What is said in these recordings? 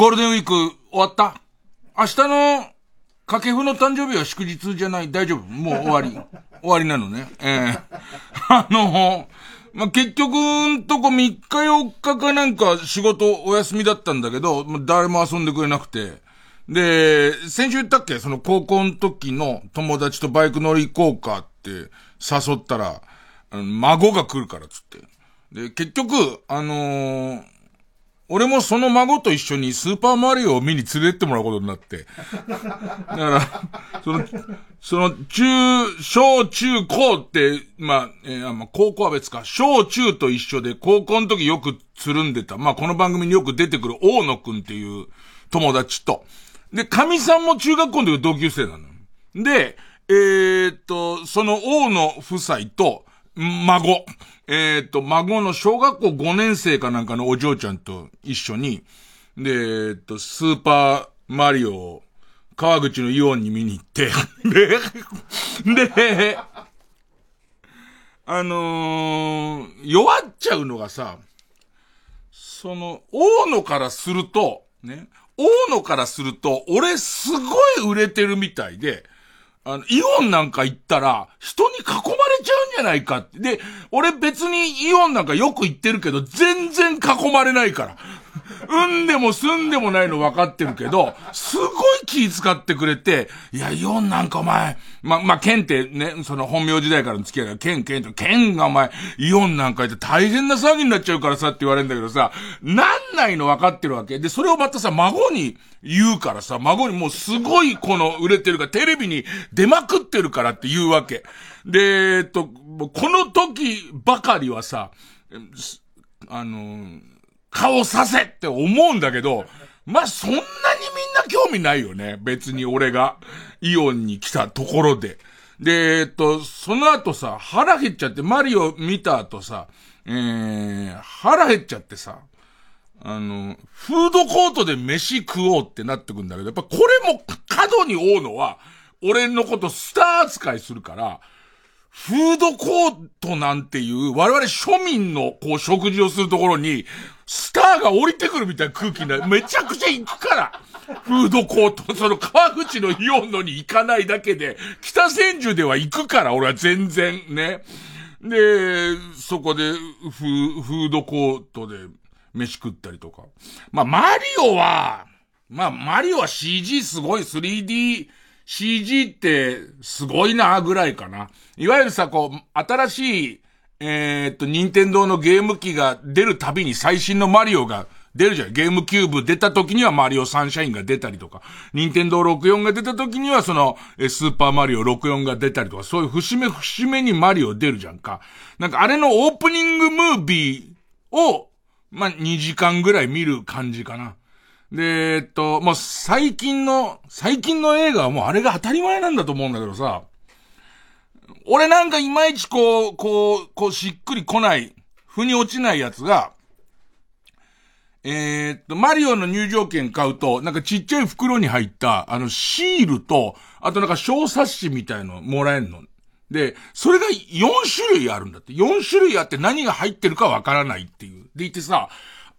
ゴールデンウィーク終わった？明日の掛布の誕生日は祝日じゃない？大丈夫？もう終わり。終わりなのね。ええー、あの、まあ、結局んとこ3日4日かなんか仕事お休みだったんだけど、誰も遊んでくれなくて。で、先週言ったっけ？その高校の時の友達とバイク乗り行こうかって誘ったら、孫が来るからっつって。で、結局、あのー、俺もその孫と一緒にスーパーマリオを見に連れてってもらうことになって。だから、その、その、中、小中高って、まあ、えー、まあ、高校は別か、小中と一緒で、高校の時よくつるんでた、まあ、この番組によく出てくる大野くんっていう友達と、で、神さんも中学校の時同級生なの。で、えー、っと、その王の夫妻と、孫、えー、っと、孫の小学校5年生かなんかのお嬢ちゃんと一緒に、で、えー、っと、スーパーマリオを川口のイオンに見に行って、で、で、あのー、弱っちゃうのがさ、その、大野からすると、ね、大野からすると、俺すごい売れてるみたいで、あの、イオンなんか行ったら、人に囲まれちゃうんじゃないかって。で、俺別にイオンなんかよく行ってるけど、全然囲まれないから。うんでもすんでもないの分かってるけど、すごい気遣ってくれて、いや、イオンなんかお前、ま、まあ、ケンってね、その本名時代からの付き合いが、ケン、ケンと、ケンがお前、イオンなんか行って大変な騒ぎになっちゃうからさって言われるんだけどさ、なんないの分かってるわけ。で、それをまたさ、孫に言うからさ、孫にもうすごいこの売れてるから、テレビに出まくってるからって言うわけ。で、えっと、この時ばかりはさ、あの、顔させって思うんだけど、まあ、そんなにみんな興味ないよね。別に俺がイオンに来たところで。で、えっと、その後さ、腹減っちゃって、マリオ見た後さ、えー、腹減っちゃってさ、あの、フードコートで飯食おうってなってくんだけど、やっぱこれも過度に追うのは、俺のことスター扱いするから、フードコートなんていう我々庶民のこう食事をするところに、スターが降りてくるみたいな空気な、めちゃくちゃ行くから。フードコート、その川口のイオンのに行かないだけで、北千住では行くから、俺は全然ね。で、そこでフフードコートで飯食ったりとか。まあ、マリオは、まあ、マリオは CG すごい 3D CG ってすごいなぐらいかな。いわゆるさ、こう、新しい、えー、っと、任天堂のゲーム機が出るたびに最新のマリオが出るじゃん。ゲームキューブ出た時にはマリオサンシャインが出たりとか、任天堂64が出た時にはその、スーパーマリオ64が出たりとか、そういう節目節目にマリオ出るじゃんか。なんかあれのオープニングムービーを、まあ、2時間ぐらい見る感じかな。で、えっと、もう最近の、最近の映画はもうあれが当たり前なんだと思うんだけどさ、俺なんかいまいちこう、こう、こうしっくり来ない、腑に落ちないやつが、えー、っと、マリオの入場券買うと、なんかちっちゃい袋に入った、あの、シールと、あとなんか小冊子みたいのもらえんの。で、それが4種類あるんだって。4種類あって何が入ってるかわからないっていう。でいてさ、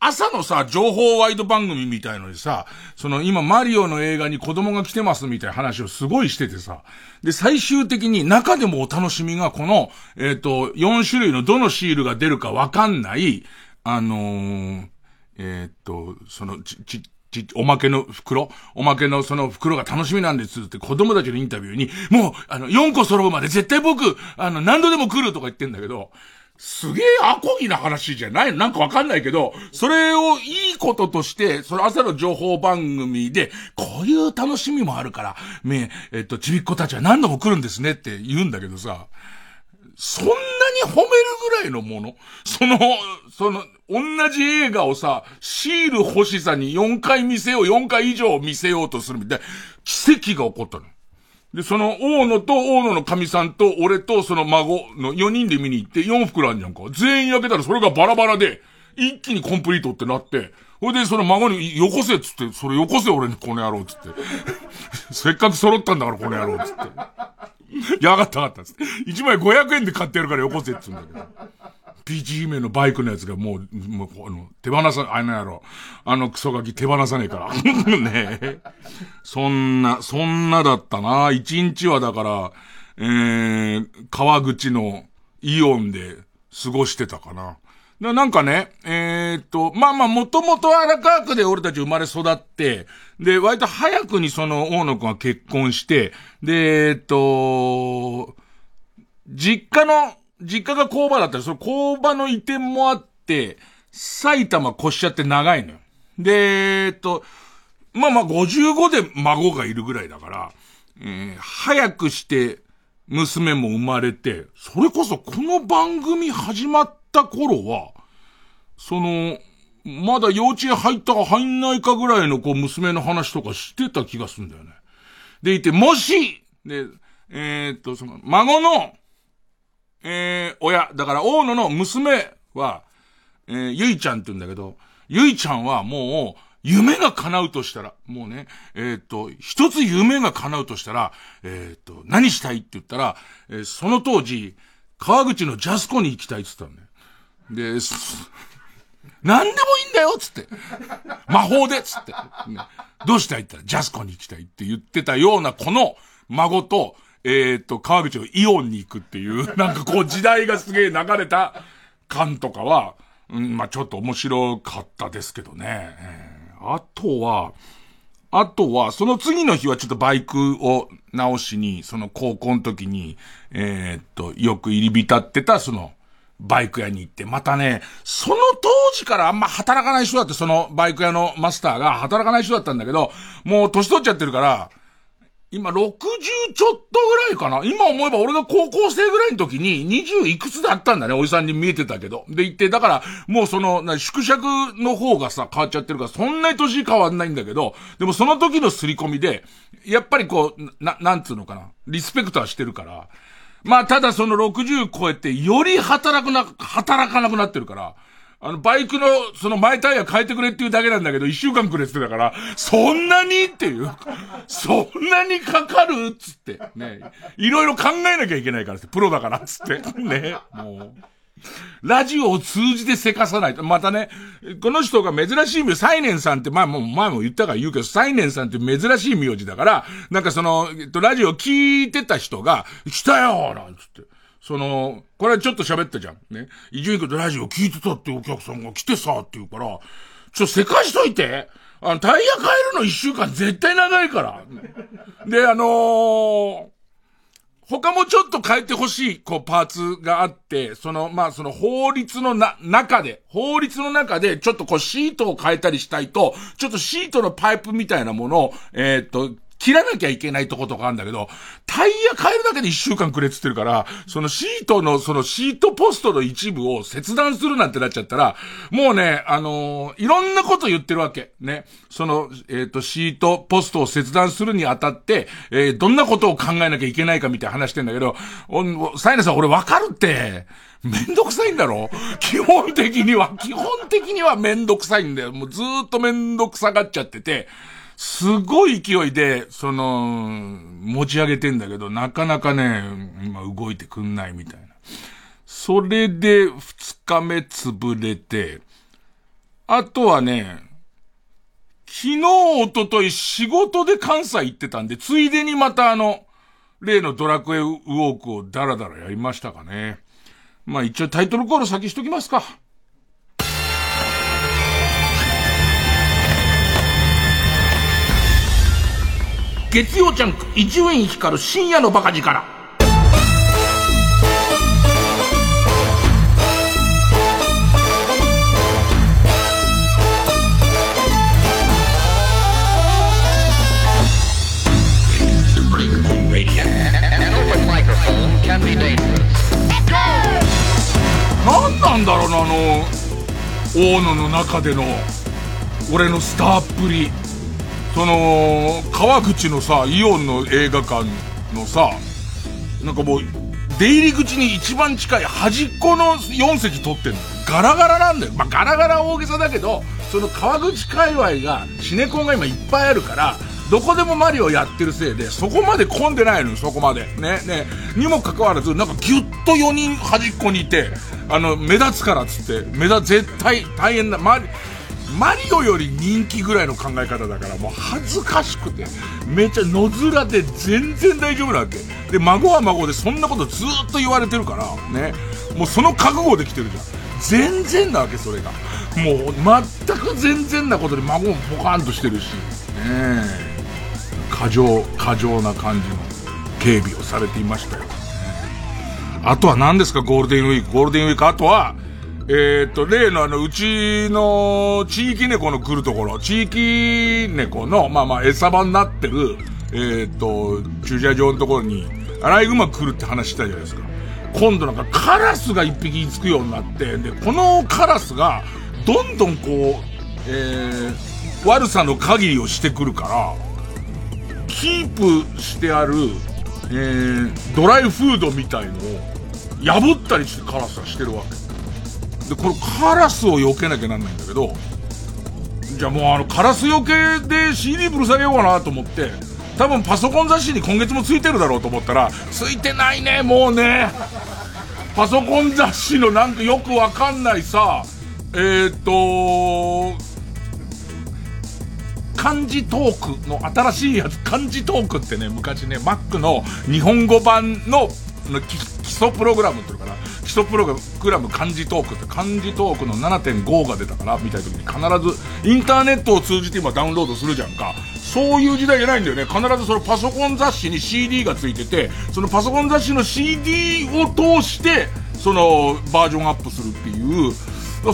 朝のさ、情報ワイド番組みたいのにさ、その今マリオの映画に子供が来てますみたいな話をすごいしててさ、で、最終的に中でもお楽しみがこの、えっ、ー、と、4種類のどのシールが出るかわかんない、あのー、えっ、ー、と、その、ち、ち、ち、おまけの袋おまけのその袋が楽しみなんですって子供たちのインタビューに、もう、あの、4個揃うまで絶対僕、あの、何度でも来るとか言ってんだけど、すげえアコギな話じゃないなんかわかんないけど、それをいいこととして、その朝の情報番組で、こういう楽しみもあるから、め、えっと、ちびっ子たちは何度も来るんですねって言うんだけどさ、そんなに褒めるぐらいのもの？その、その、同じ映画をさ、シール欲しさに4回見せよう、4回以上見せようとするみたいな、奇跡が起こったの。で、その、大野と大野の神さんと俺とその孫の4人で見に行って4袋あんじゃんか。全員開けたらそれがバラバラで、一気にコンプリートってなって、ほいでその孫によこせっつって、それよこせ俺にこの野郎っつって。せっかく揃ったんだからこの野郎っつって。やがったわかったっつって。1枚500円で買ってやるからよこせっつうんだけど。ピーチ姫のバイクのやつがもう、もう、あの、手放さ、あのやろ。あのクソガキ手放さねえから。ねえ。そんな、そんなだったな。一日はだから、えー、川口のイオンで過ごしてたかな。ななんかね、えー、っと、まあまあ、もともと荒川区で俺たち生まれ育って、で、割と早くにその大野くんが結婚して、で、えー、っと、実家の、実家が工場だったら、その工場の移転もあって、埼玉越しちゃって長いのよ。で、え、っと、まあまあ55で孫がいるぐらいだから、えー、早くして娘も生まれて、それこそこの番組始まった頃は、その、まだ幼稚園入ったか入んないかぐらいのこう娘の話とかしてた気がするんだよね。でいて、もし、で、えー、っと、その、孫の、えー、親、だから大野の娘は、えー、ゆいちゃんって言うんだけど、ゆいちゃんはもう、夢が叶うとしたら、もうね、えー、っと、一つ夢が叶うとしたら、えー、っと、何したいって言ったら、えー、その当時、川口のジャスコに行きたいって言ったんだよ。で、何でもいいんだよつって。魔法でつって、どうしたいって言ったら、ジャスコに行きたいって言ってたようなこの孫と、えっ、と、川口のイオンに行くっていう、なんかこう時代がすげえ流れた感とかは、うん、まあちょっと面白かったですけどね。えー、あとは、あとは、その次の日はちょっとバイクを直しに、その高校の時に、えー、っと、よく入り浸ってた、その、バイク屋に行って、またね、その当時からあんま働かない人だって、そのバイク屋のマスターが働かない人だったんだけど、もう年取っちゃってるから、今60ちょっとぐらいかな今思えば俺が高校生ぐらいの時に20いくつだったんだね。おじさんに見えてたけど。で言って、だから、もうその、な縮尺の方がさ、変わっちゃってるから、そんなに年変わんないんだけど、でもその時の刷り込みで、やっぱりこう、な、なんつうのかな。リスペクトはしてるから、まあ、ただその60超えて、より働くな、働かなくなってるから、あの、バイクの、その前タイヤ変えてくれっていうだけなんだけど、一週間くれって言ってたから、そんなにっていう、そんなにかかるつって、ね。いろいろ考えなきゃいけないからって、プロだから、つって。ね。もう。ラジオを通じてせかさないと。またね、この人が珍しい名字、サイネンさんって、まあもう前も言ったから言うけど、サイネンさんって珍しい名字だから、なんかその、えっと、ラジオ聞いてた人が、来たよなんつって。その、これちょっと喋ったじゃん。ね。伊集院君とラジオ聞いてたってお客さんが来てさ、って言うから、ちょせかしといて。あの、タイヤ変えるの一週間絶対長いから。で、あのー、他もちょっと変えてほしい、こう、パーツがあって、その、まあ、その法律のな、中で、法律の中で、ちょっとこう、シートを変えたりしたいと、ちょっとシートのパイプみたいなものを、えー、っと、切らなきゃいけないとことかあるんだけど、タイヤ変えるだけで一週間くれって言ってるから、そのシートの、そのシートポストの一部を切断するなんてなっちゃったら、もうね、あのー、いろんなこと言ってるわけ。ね。その、えっ、ー、と、シートポストを切断するにあたって、えー、どんなことを考えなきゃいけないかみたいな話してんだけど、お、サイネさん俺わかるって。めんどくさいんだろ？基本的には、基本的にはめんどくさいんだよ。もうずーっとめんどくさがっちゃってて、すごい勢いで、その、持ち上げてんだけど、なかなかね、今動いてくんないみたいな。それで、二日目潰れて、あとはね、昨日、おととい仕事で関西行ってたんで、ついでにまたあの、例のドラクエウォークをダラダラやりましたかね。まあ一応タイトルコール先しときますか。月曜ジャンク伊集院光る深夜のバカ力。何なんだろうなあの大野の中での俺のスターっぷり。その、川口のさ、イオンの映画館のさ、なんかもう、出入り口に一番近い端っこの4席取ってんの。ガラガラなんだよ。まあ、ガラガラ大げさだけど、その川口界隈が、シネコンが今いっぱいあるから、どこでもマリオやってるせいで、そこまで混んでないのよ、そこまで。ね、ね。にもかかわらず、なんかギュッと4人端っこにいて、あの、目立つからっつって、目立、絶対大変な、マリ、マリオより人気ぐらいの考え方だから、もう恥ずかしくて、めっちゃ野面で全然大丈夫なわけ。で、孫は孫でそんなことずっと言われてるから、ね。もうその覚悟できてるじゃん。全然なわけ、それが。もう、全く全然なことで孫もポカンとしてるし、ね過剰、過剰な感じの警備をされていましたよ。あとは何ですか、ゴールデンウィーク。ゴールデンウィーク。あとは、えっ、と、例のあの、うちの地域猫の来るところ、地域猫の、まあまあ、餌場になってる、えっ、と、駐車場のところに、アライグマ来るって話したじゃないですか。今度なんかカラスが一匹つくようになって、で、このカラスが、どんどんこう、えー、悪さの限りをしてくるから、キープしてある、えー、ドライフードみたいのを、破ったりしてカラスはしてるわけ。で、このカラスを避けなきゃなんないんだけど、じゃあもうあの、カラス避けで CD ぶる下げようかなと思って、多分パソコン雑誌に今月もついてるだろうと思ったら、ついてないね、もうね。パソコン雑誌のなんかよくわかんないさ、えー、っと、漢字トークの新しいやつ、漢字トークってね、昔ね、Mac の日本語版の基礎プログラムっていうのかな、基礎プログラム漢字トークって漢字トークの7.5が出たからみたいな時に必ずインターネットを通じて今ダウンロードするじゃんか。そういう時代じゃないんだよね。必ずそのパソコン雑誌に CD がついてて、そのパソコン雑誌の CD を通して、そのバージョンアップするっていう、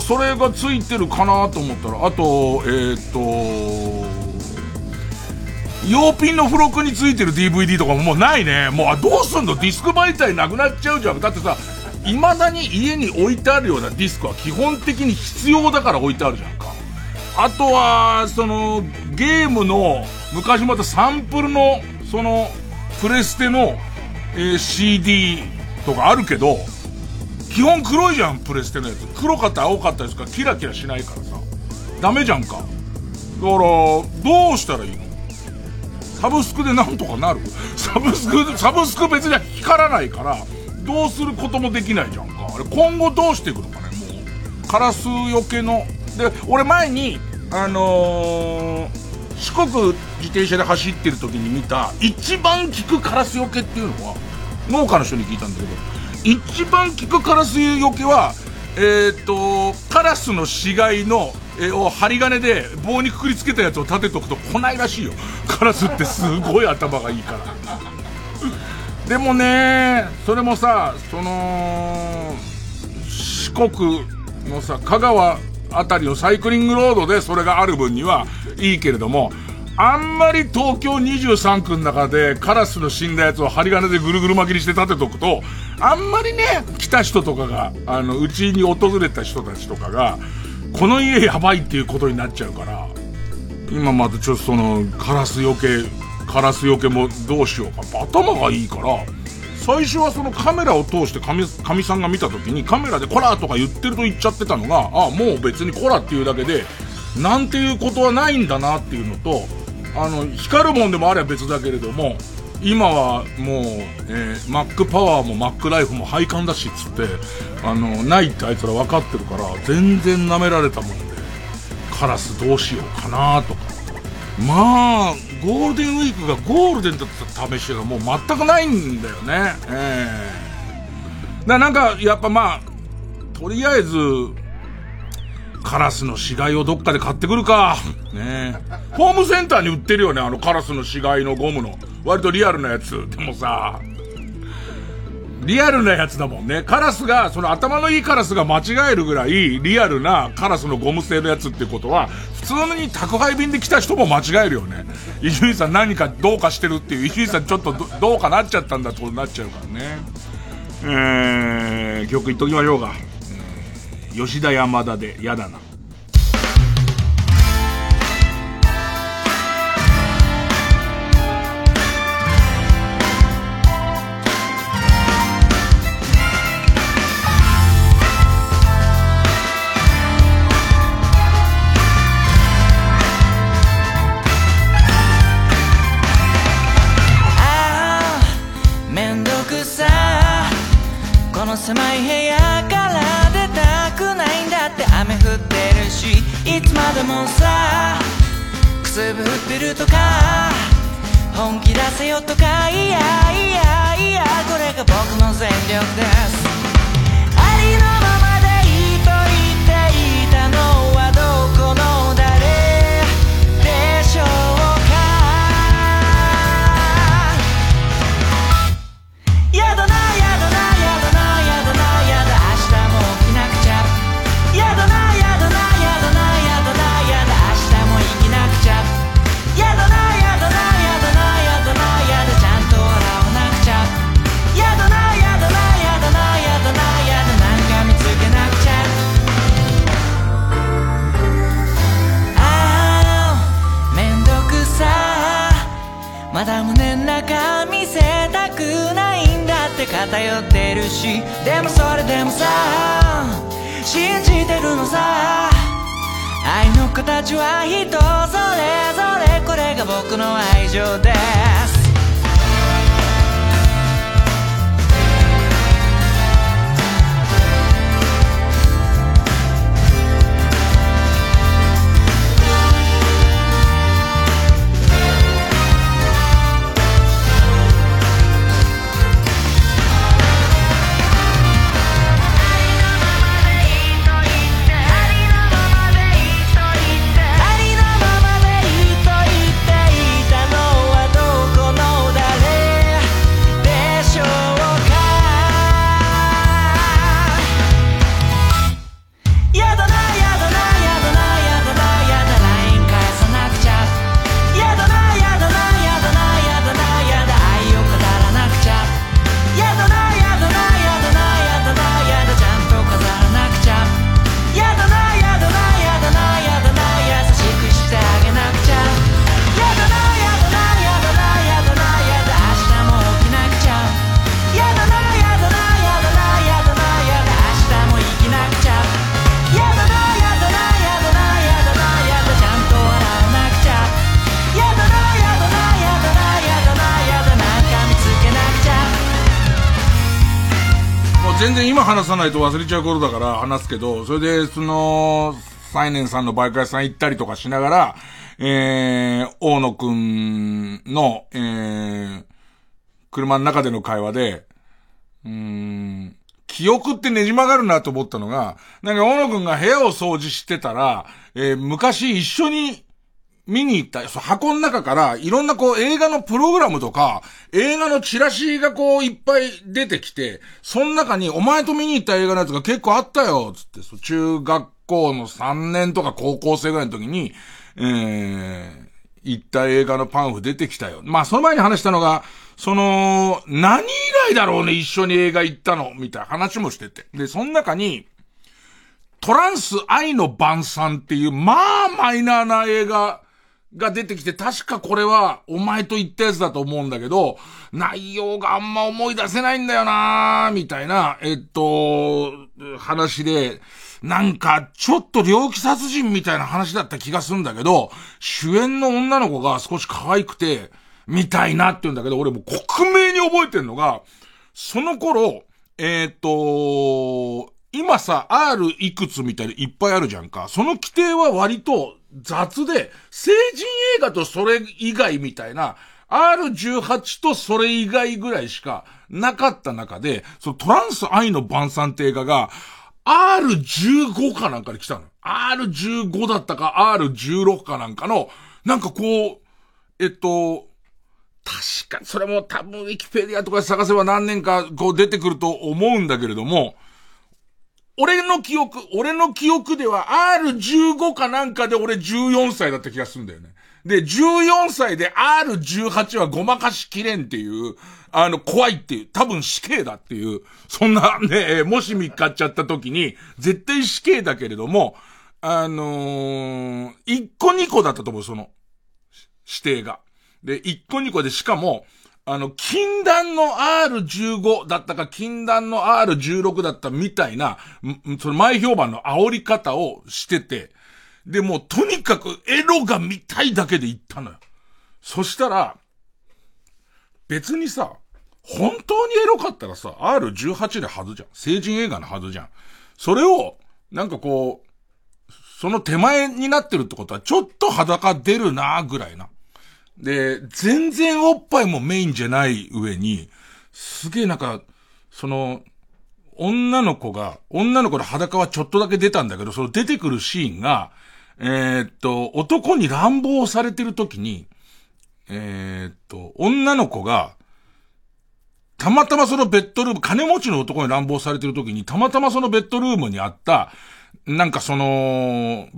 それがついてるかなと思ったら、あと、えっ、と、洋品の付録についてる DVD とかももうないね。もう、どうすんの？ディスク媒体なくなっちゃうじゃん。だってさ、未だに家に置いてあるようなディスクは基本的に必要だから置いてあるじゃんか。あとは、その、ゲームの、昔またサンプルの、その、プレステの、えー、CD とかあるけど、基本黒いじゃん、プレステのやつ。黒かった青かったですかキラキラしないからさ。ダメじゃんか。だから、どうしたらいいの？サブスクでなんとかなる？サブスク、サブスク別に光らないから、どうすることもできないじゃんか。あれ、今後どうしていくのかね、もう。カラスよけの。で、俺前に、あのー、四国自転車で走ってる時に見た、一番効くカラスよけっていうのは、農家の人に聞いたんだけど、一番効くカラスよけは、えっ、と、カラスの死骸の、えを針金で棒にくくりつけたやつを立てとくと来ないらしいよ。カラスってすごい頭がいいから。でもね、それもさ、その、四国のさ、香川あたりのサイクリングロードでそれがある分にはいいけれども、あんまり東京23区の中でカラスの死んだやつを針金でぐるぐる巻きにして立てとくと、あんまりね、来た人とかが、あの、うちに訪れた人たちとかが、この家やばいっていうことになっちゃうから、今またちょっとその、カラスよけ、カラスよけもどうしようか。頭がいいから、最初はそのカメラを通してかみ、さんが見た時にカメラでコラとか言ってると言っちゃってたのが、あ、もう別にコラっていうだけで、なんていうことはないんだなっていうのと、あの、光るもんでもあれば別だけれども、今はもう、えー、マックパワーもマックライフも配管だしっつって、あの、ないってあいつら分かってるから、全然舐められたもんで、カラスどうしようかなとか。まあ、ゴールデンウィークがゴールデンだった試しがもう全くないんだよね。ええー。なんか、やっぱまあ、とりあえず、カラスの死骸をどっかで買ってくるか。ねホームセンターに売ってるよね、あのカラスの死骸のゴムの。割とリアルなやつ。でもさ、リアルなやつだもんね。カラスが、その頭のいいカラスが間違えるぐらいリアルなカラスのゴム製のやつってことは、普通に宅配便で来た人も間違えるよね。伊集院さん何かどうかしてるっていう、伊集院さんちょっとどうかなっちゃったんだってことになっちゃうからね。えー、曲言っときましょうか。吉田山田で嫌だな。もさくすぶってるとか本気出せよとかいやいやいやこれが僕の全力です。偏ってるしでもそれでもさ信じてるのさ。愛の形は人それぞれこれが僕の愛情です。話さないと忘れちゃう頃だから話すけど、それで、その、サイネンさんのバイク屋さん行ったりとかしながら、えー、大野くんの、えー、車の中での会話で、うーん、記憶ってねじ曲がるなと思ったのが、なんか大野くんが部屋を掃除してたら、えー、昔一緒に見に行った、そう箱の中から、いろんなこう映画のプログラムとか、映画のチラシがこういっぱい出てきて、その中にお前と見に行った映画のやつが結構あったよ、つって、そ中学校の3年とか高校生ぐらいの時に、えー、行った映画のパンフ出てきたよ。まあ、その前に話したのが、その、何以来だろうね、一緒に映画行ったの、みたいな話もしてて。で、その中に、トランス愛の晩餐っていう、まあ、マイナーな映画が出てきて、確かこれは、お前と言ったやつだと思うんだけど、内容があんま思い出せないんだよなみたいな、えっと、話で、なんか、ちょっと猟奇殺人みたいな話だった気がするんだけど、主演の女の子が少し可愛くて、みたいなって言うんだけど、俺も克明に覚えてんのが、その頃、えっ、と、今さ、R いくつみたいにいっぱいあるじゃんか。その規定は割と雑で、成人映画とそれ以外みたいな、R18 とそれ以外ぐらいしかなかった中で、そのトランス愛の晩餐って映画が、R15 かなんかで来たの。R15 だったか R16 かなんかの、なんかこう、えっと、確か、それも多分ウィキペディアとか探せば何年かこう出てくると思うんだけれども、俺の記憶、俺の記憶では R15 かなんかで俺14歳だった気がするんだよね。で、14歳で R18 はごまかしきれんっていう、あの、怖いっていう、多分死刑だっていう、そんなね、もし見っかっちゃった時に、絶対死刑だけれども、あのー、1個2個だったと思う、その、指定が。で、1個2個でしかも、あの、禁断の R15 だったか、禁断の R16 だったみたいな、その前評判の煽り方をしてて、で、もうとにかくエロが見たいだけで行ったのよ。そしたら、別にさ、本当にエロかったらさ、R18 ではずじゃん。成人映画のはずじゃん。それを、なんかこう、その手前になってるってことは、ちょっと裸出るなぐらいな。で、全然おっぱいもメインじゃない上に、すげえなんか、その、女の子が、女の子の裸はちょっとだけ出たんだけど、その出てくるシーンが、えー、っと、男に乱暴されてる時に、えー、っと、女の子が、たまたまそのベッドルーム、金持ちの男に乱暴されてる時に、たまたまそのベッドルームにあった、なんかその、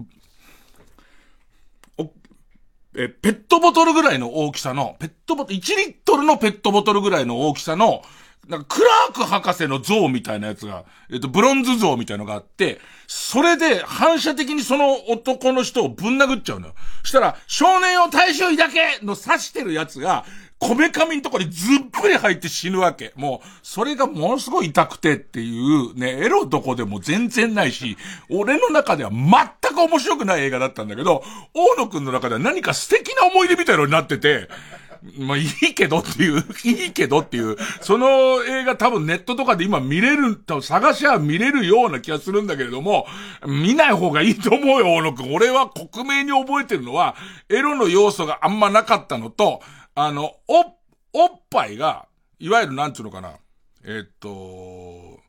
え、ペットボトルぐらいの大きさの、ペットボトル、1リットルのペットボトルぐらいの大きさの、なんかクラーク博士の像みたいなやつが、えっと、ブロンズ像みたいのがあって、それで反射的にその男の人をぶん殴っちゃうのよ。したら、少年を大衆抱けの刺してるやつが、こめかみのとこにずっぷり入って死ぬわけ。もう、それがものすごい痛くてっていう、ね、エロどこでも全然ないし、俺の中では全く面白くない映画だったんだけど、大野くんの中では何か素敵な思い出みたいのになってて、まあいいけどっていう、いいけどっていう、その映画多分ネットとかで今見れる、多分探しは見れるような気がするんだけれども、見ない方がいいと思うよ、大野くん。俺は克明に覚えてるのは、エロの要素があんまなかったのと、あの、お、おっぱいが、いわゆるなんつうのかな。えっと、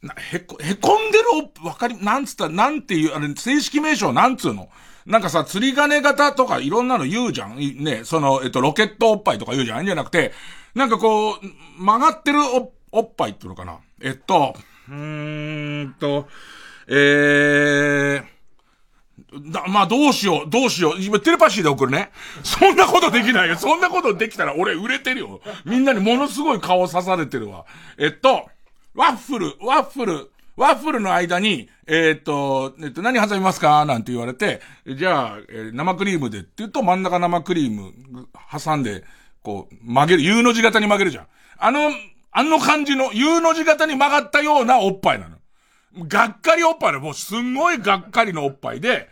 な、へこ、へこんでるお、わかり、なんつった、なんていう、あれ、正式名称なんつうの？なんかさ、釣り鐘型とかいろんなの言うじゃん。ね、その、えっと、ロケットおっぱいとか言うじゃん。じゃなくて、なんかこう、曲がってるお、おっぱいっていうのかな。えっと、うーんと、えー、だ、まあ、どうしよう、どうしよう。今、テレパシーで送るね。そんなことできないよ。そんなことできたら俺売れてるよ。みんなにものすごい顔刺されてるわ。えっと、ワッフル、ワッフル、ワッフルの間に、えー、っと、えっと、何挟みますか？なんて言われて、じゃあ、えー、生クリームでって言うと真ん中生クリーム挟んで、こう、曲げる、U の字型に曲げるじゃん。あの、あの感じの U の字型に曲がったようなおっぱいなの。がっかりおっぱいの、もうすんごいがっかりのおっぱいで、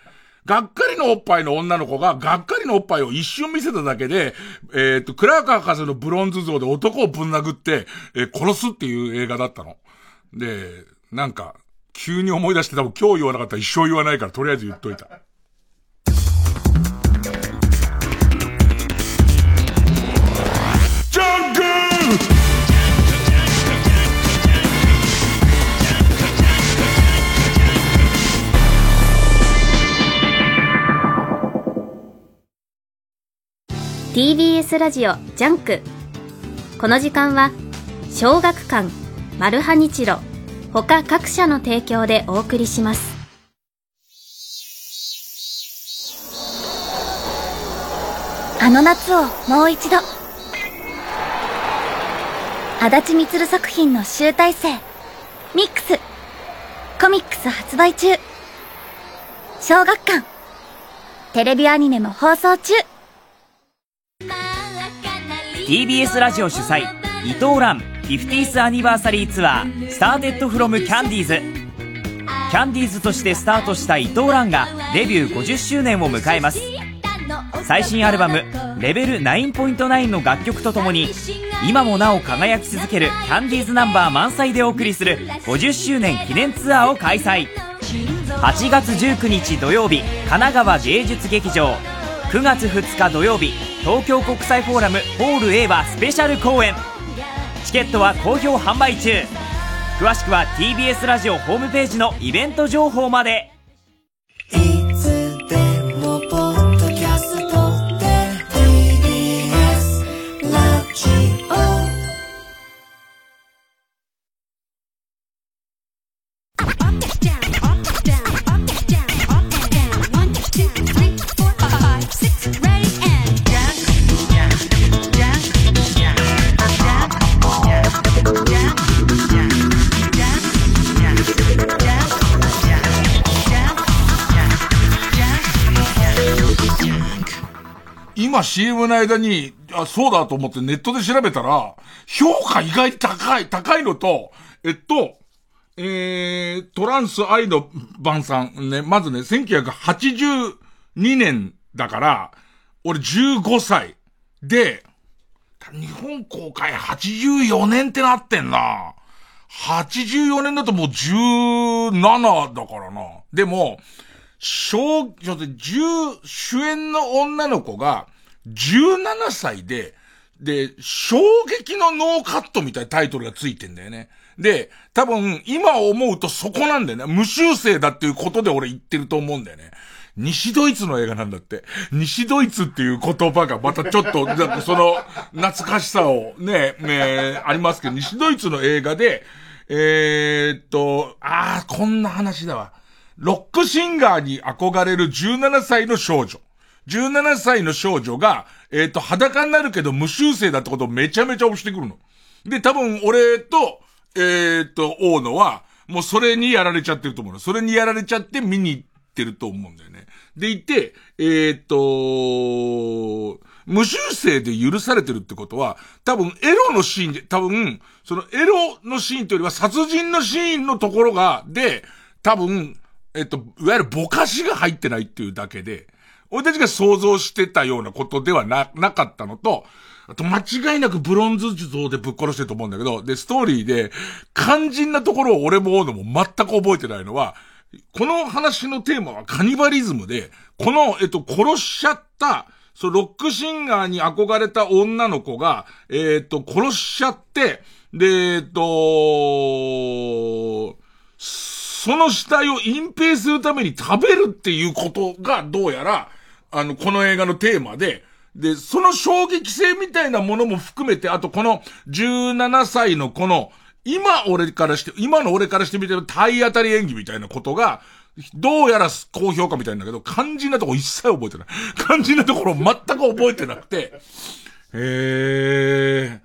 がっかりのおっぱいの女の子が、がっかりのおっぱいを一瞬見せただけで、えっ、と、クラーカー博士のブロンズ像で男をぶん殴って、えー、殺すっていう映画だったの。で、なんか、急に思い出して多分今日言わなかったら一生言わないからとりあえず言っといた。TBS ラジオ JUNK。この時間は小学館マルハニチロ他各社の提供でお送りします。あの夏をもう一度。足立る作品の集大成。ミックス。コミックス発売中。小学館。テレビアニメも放送中。TBS ラジオ主催伊藤蘭 50th アニバーサリーツアースターテッドフロムキャンディーズキャンディーズとしてスタートした伊藤蘭がデビュー50周年を迎えます。最新アルバム「レベル9.9」の楽曲とともに今もなお輝き続けるキャンディーズナンバー満載でお送りする50周年記念ツアーを開催。8月19日土曜日神奈川芸術劇場。9月2日土曜日東京国際フォーラムホール A はスペシャル公演。チケットは好評販売中。詳しくは TBS ラジオホームページのイベント情報まで。CM の間に、あ、そうだと思ってネットで調べたら、評価意外に高い、高いのと、えっと、えー、トランス愛の晩さんね、まずね、1982年だから、俺15歳で、日本公開84年ってなってんな。84年だともう17だからな。でも、小、ちょっと10、主演の女の子が17歳で、で、衝撃のノーカットみたいなタイトルがついてんだよね。で、多分、今思うとそこなんだよね。無修正だっていうことで俺言ってると思うんだよね。西ドイツの映画なんだって。西ドイツっていう言葉がまたちょっと、その、懐かしさをね、ね、ありますけど、西ドイツの映画で、えー、っと、ああ、こんな話だわ。ロックシンガーに憧れる17歳の少女。17歳の少女が、えっ、と、裸になるけど無修正だってことをめちゃめちゃ押してくるの。で、多分俺と、えっ、と、大野は、もうそれにやられちゃってると思うの。それにやられちゃって見に行ってると思うんだよね。でいて、えっ、と、無修正で許されてるってことは、多分エロのシーンで、多分、そのエロのシーンというよりは殺人のシーンのところが、で、多分、えっと、いわゆるぼかしが入ってないっていうだけで、俺たちが想像してたようなことではな、なかったのと、あと間違いなくブロンズ像でぶっ殺してると思うんだけど、で、ストーリーで、肝心なところを俺も大野も全く覚えてないのは、この話のテーマはカニバリズムで、この、えっと、殺しちゃった、そう、ロックシンガーに憧れた女の子が、えっと、殺しちゃって、で、えっと、その死体を隠蔽するために食べるっていうことがどうやら、あの、この映画のテーマで、で、その衝撃性みたいなものも含めて、あとこの17歳のこの、今俺からして、今の俺からしてみてる体当たり演技みたいなことが、どうやら高評価みたいなんだけど、肝心なとこ一切覚えてない。肝心なところ全く覚えてなくて、え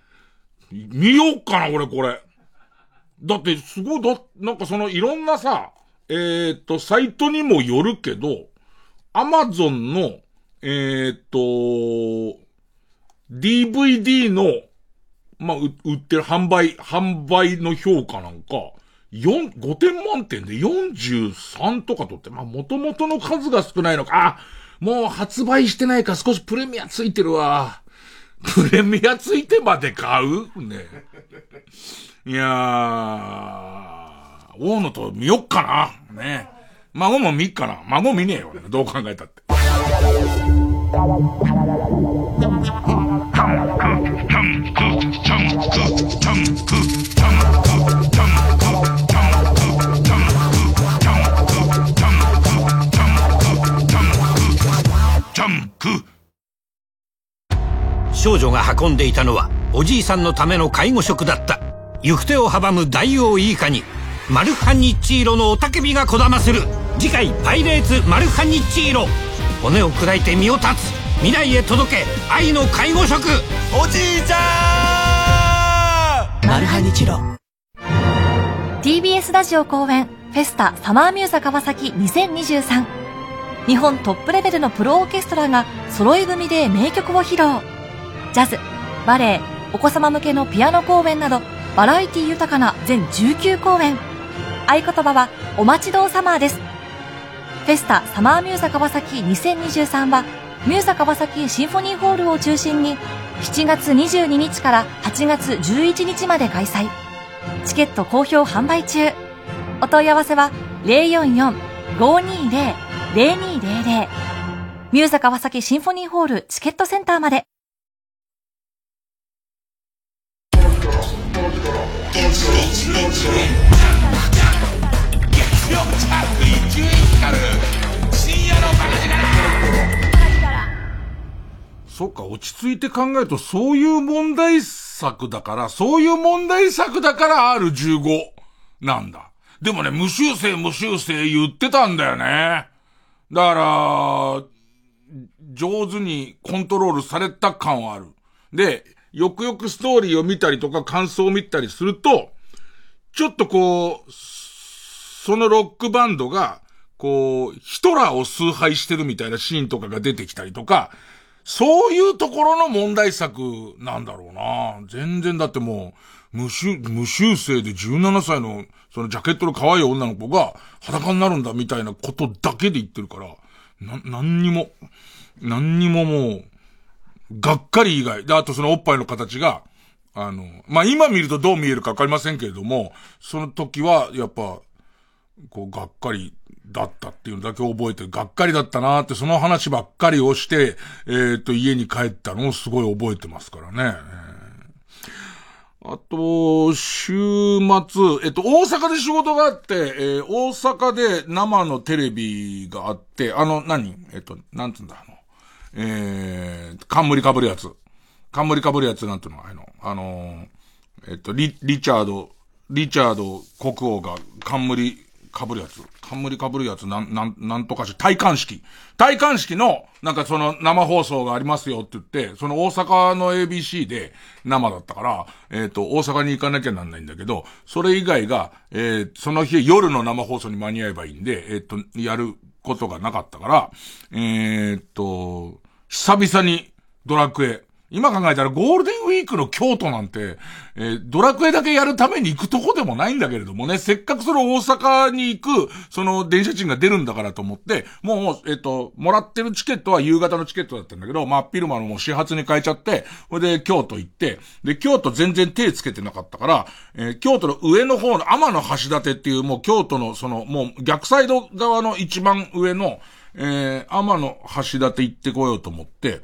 ー、見ようかな、俺これ。だって、すごい、だ、なんかそのいろんなさ、えー、っと、サイトにもよるけど、アマゾンの、えー、っと、DVD の、まあ、売ってる販売、販売の評価なんか、4、5点満点で43とか取って、まあ、元々の数が少ないのか、あ、もう発売してないか少しプレミアついてるわ。プレミアついてまで買う？ね。いやー、大野と見よっかな。ね。孫も見っかな。孫見ねえよ。どう考えたって。少女が運んでいたのはおじいさんのための介護食だった行く手を阻む大王イカにマルハニッチーロの雄たけびがこだまする次回「パイレーツマルハニッチーロ」骨を砕いて身を断つ。未来へ届け愛の介護食おじいちゃん！マルハニチロ。TBS ラジオ公演フェスタサマーミューザ川崎2023日本トップレベルのプロオーケストラが揃い踏みで名曲を披露。ジャズバレエお子様向けのピアノ公演などバラエティ豊かな全19公演。合言葉はお待ちどうサマーですフェスタサマーミューザ川崎2023はミューザ川崎シンフォニーホールを中心に7月22日から8月11日まで開催。チケット好評販売中。お問い合わせは044-520-0200ミューザ川崎シンフォニーホールチケットセンターまで。そっか、落ち着いて考えると、そういう問題作だから、そういう問題作だから。R15 なんだ。でもね、無修正無修正言ってたんだよね。だから、上手にコントロールされた感はある。で、よくよくストーリーを見たりとか感想を見たりすると、ちょっとこう、そのロックバンドが、こう、ヒトラーを崇拝してるみたいなシーンとかが出てきたりとか、そういうところの問題作なんだろうな。全然だってもう、無修、無修正で17歳の、そのジャケットの可愛い女の子が裸になるんだみたいなことだけで言ってるから、な、何にも、何にももう、がっかり以外。で、あとそのおっぱいの形が、あの、まあ、今見るとどう見えるかわかりませんけれども、その時は、やっぱ、こう、がっかりだったっていうのだけ覚えて。がっかりだったなーって、その話ばっかりをして、えっ、と、家に帰ったのをすごい覚えてますからね。あと、週末、えっと、大阪で仕事があって、えー、大阪で生のテレビがあって、あの、何？えっと、なんつうんだ、あの、えー、冠かぶるやつ。冠かぶるやつなんていうの？あの、あの、えっと、リ、リチャード、リチャード国王が冠かぶるやつ。冠かぶるやつ、なん、なん、なんとかし、体感式。体感式の、なんかその生放送がありますよって言って、その大阪の ABC で生だったから、えっ、ー、と、大阪に行かなきゃなんないんだけど、それ以外が、えー、その日夜の生放送に間に合えばいいんで、えっ、ー、と、やることがなかったから、えっと、久々にドラクエ、今考えたらゴールデンウィークの京都なんて、えー、ドラクエだけやるために行くとこでもないんだけれどもね、せっかくその大阪に行く、その電車賃が出るんだからと思って、もう、えっ、ー、と、もらってるチケットは夕方のチケットだったんだけど、真っ昼間のもう始発に変えちゃって、それで京都行って、で、京都全然手つけてなかったから、えー、京都の上の方の天の橋立っていうもう京都のその、もう逆サイド側の一番上の、えー、天の橋立行ってこようと思って、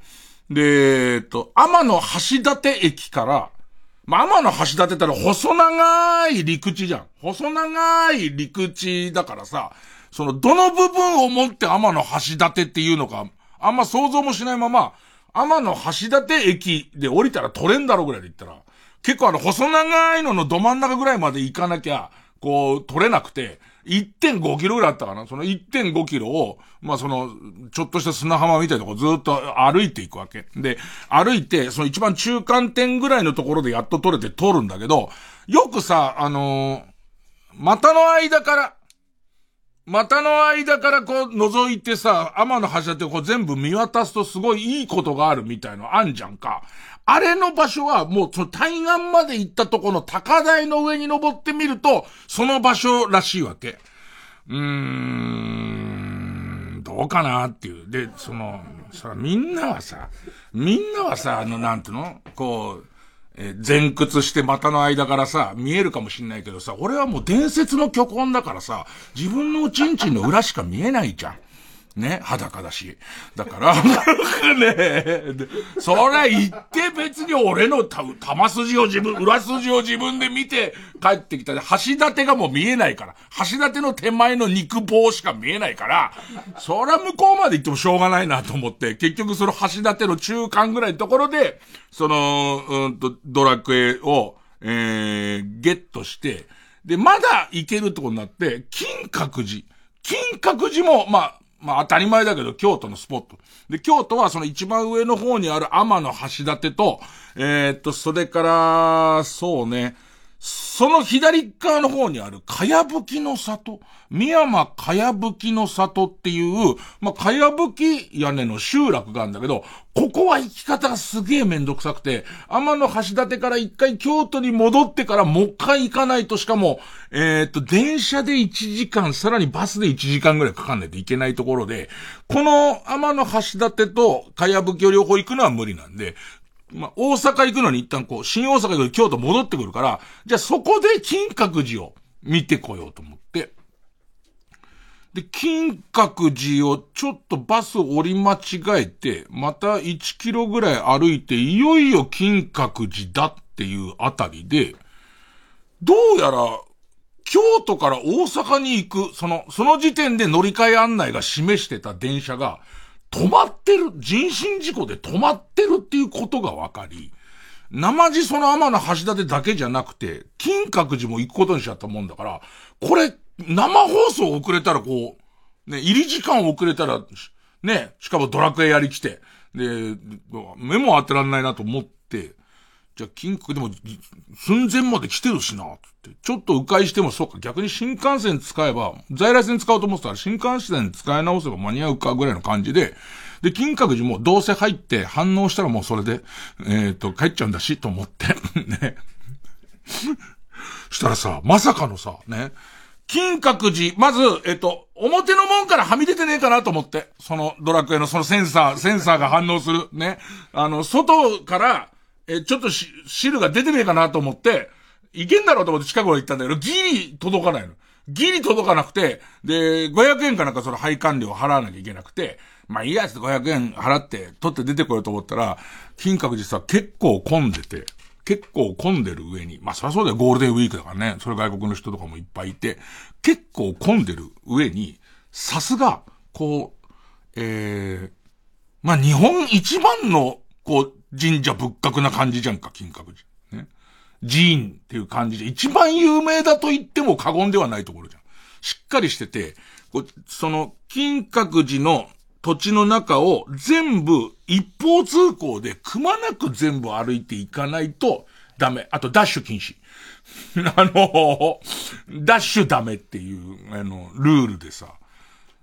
で、えっと、天の橋立駅から、まあ、天の橋立ったら細長い陸地じゃん。細長い陸地だからさ、その、どの部分を持って天の橋立っていうのか、あんま想像もしないまま、天の橋立駅で降りたら取れんだろうぐらいで言ったら、結構あの、細長いののど真ん中ぐらいまで行かなきゃ、こう、取れなくて、1.5キロぐらいあったかなその1.5キロを、まあその、ちょっとした砂浜みたいなとこずっと歩いていくわけ。で、歩いて、その一番中間点ぐらいのところでやっと取れて通るんだけど、よくさ、あのー、股の間から、股の間からこう覗いてさ、天の橋ってこう全部見渡すとすごいいいことがあるみたいのあんじゃんか。あれの場所はもうその対岸まで行ったとこの高台の上に登ってみると、その場所らしいわけ。うーん、どうかなっていう。で、その、さ、みんなはさ、みんなはさ、あの、なんていうの？こう、え前屈して股の間からさ、見えるかもしんないけどさ、俺はもう伝説の巨根だからさ、自分のおちんちんの裏しか見えないじゃん。ね、裸だし。だから、ね、そら言って別に俺のた、玉筋を自分、裏筋を自分で見て帰ってきた橋立がもう見えないから。橋立の手前の肉棒しか見えないから、そら向こうまで行ってもしょうがないなと思って、結局その橋立の中間ぐらいのところで、その、うんと、ドラクエを、えー、ゲットして、で、まだ行けるとこになって、金閣寺。金閣寺も、まあ、まあ当たり前だけど、京都のスポット。で、京都はその一番上の方にある天の橋立と、えー、っと、それから、そうね、その左側の方にある、かやぶきの里、宮山かやぶきの里っていう、まあ、かやぶき屋根の集落があるんだけど、ここは行き方がすげえめんどくさくて、天の橋立から一回京都に戻ってからもう一回行かないとしかも、えー、っと、電車で1時間、さらにバスで1時間ぐらいかかんないといけないところで、この天の橋立とかやぶきを両方行くのは無理なんで、まあ、大阪行くのに一旦こう、新大阪行く京都戻ってくるから、じゃあそこで金閣寺を見てこようと思って。で、金閣寺をちょっとバス降り間違えて、また1キロぐらい歩いて、いよいよ金閣寺だっていうあたりで、どうやら、京都から大阪に行く、その、その時点で乗り換え案内が示してた電車が、止まってる、人身事故で止まってるっていうことが分かり、生地その天の橋立だけじゃなくて、金閣寺も行くことにしちゃったもんだから、これ、生放送遅れたらこう、ね、入り時間遅れたら、ね、しかもドラクエやりきて、で、目も当てらんないなと思って、じゃあ、金閣でも、寸前まで来てるしな、つって。ちょっと迂回しても、そうか、逆に新幹線使えば、在来線使おうと思ってたら、新幹線使い直せば間に合うかぐらいの感じで、で、金閣寺もどうせ入って反応したらもうそれで、えっ、ー、と、帰っちゃうんだし、と思って、ね。したらさ、まさかのさ、ね、金閣寺、まず、えっと、表の門からはみ出てねえかなと思って。そのドラクエのそのセンサー、センサーが反応する。ね。あの、外から、え、ちょっとし汁が出てねえかなと思って、いけんだろうと思って近くまで行ったんだけど、ギリ届かないの。ギリ届かなくて、で、500円かなんかその配管料を払わなきゃいけなくて、まあいいやつで500円払って、取って出てこようと思ったら、金閣寺さ、結構混んでて、結構混んでる上に、まあそりゃそうだよ、ゴールデンウィークだからね、それ外国の人とかもいっぱいいて、結構混んでる上に、さすが、こう、えー、まあ日本一番の、こう、神社仏閣な感じじゃんか、金閣寺。ね。寺院っていう感じで、一番有名だと言っても過言ではないところじゃん。しっかりしてて、その、金閣寺の土地の中を全部一方通行でくまなく全部歩いていかないとダメ。あとダッシュ禁止。あの、ダッシュダメっていう、あの、ルールでさ、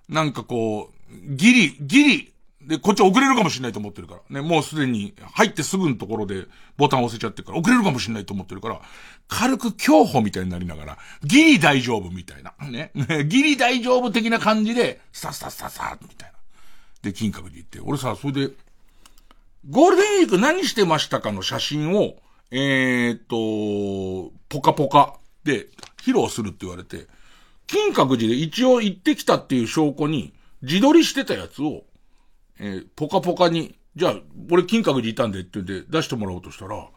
なんかこう、ギリ、ギリ、で、こっち遅れるかもしれないと思ってるから。ね、もうすでに入ってすぐのところでボタン押せちゃってるから、遅れるかもしれないと思ってるから、軽く競歩みたいになりながら、ギリ大丈夫みたいな。ね。ギリ大丈夫的な感じで、スタスタスタスタみたいな。で、金閣寺行って、俺さ、それで、ゴールデンウィーク何してましたかの写真を、えー、っと、ポカポカで披露するって言われて、金閣寺で一応行ってきたっていう証拠に、自撮りしてたやつを、えーポカポカに、じゃあ、俺金閣寺いたんでって言うんで出してもらおうとしたら、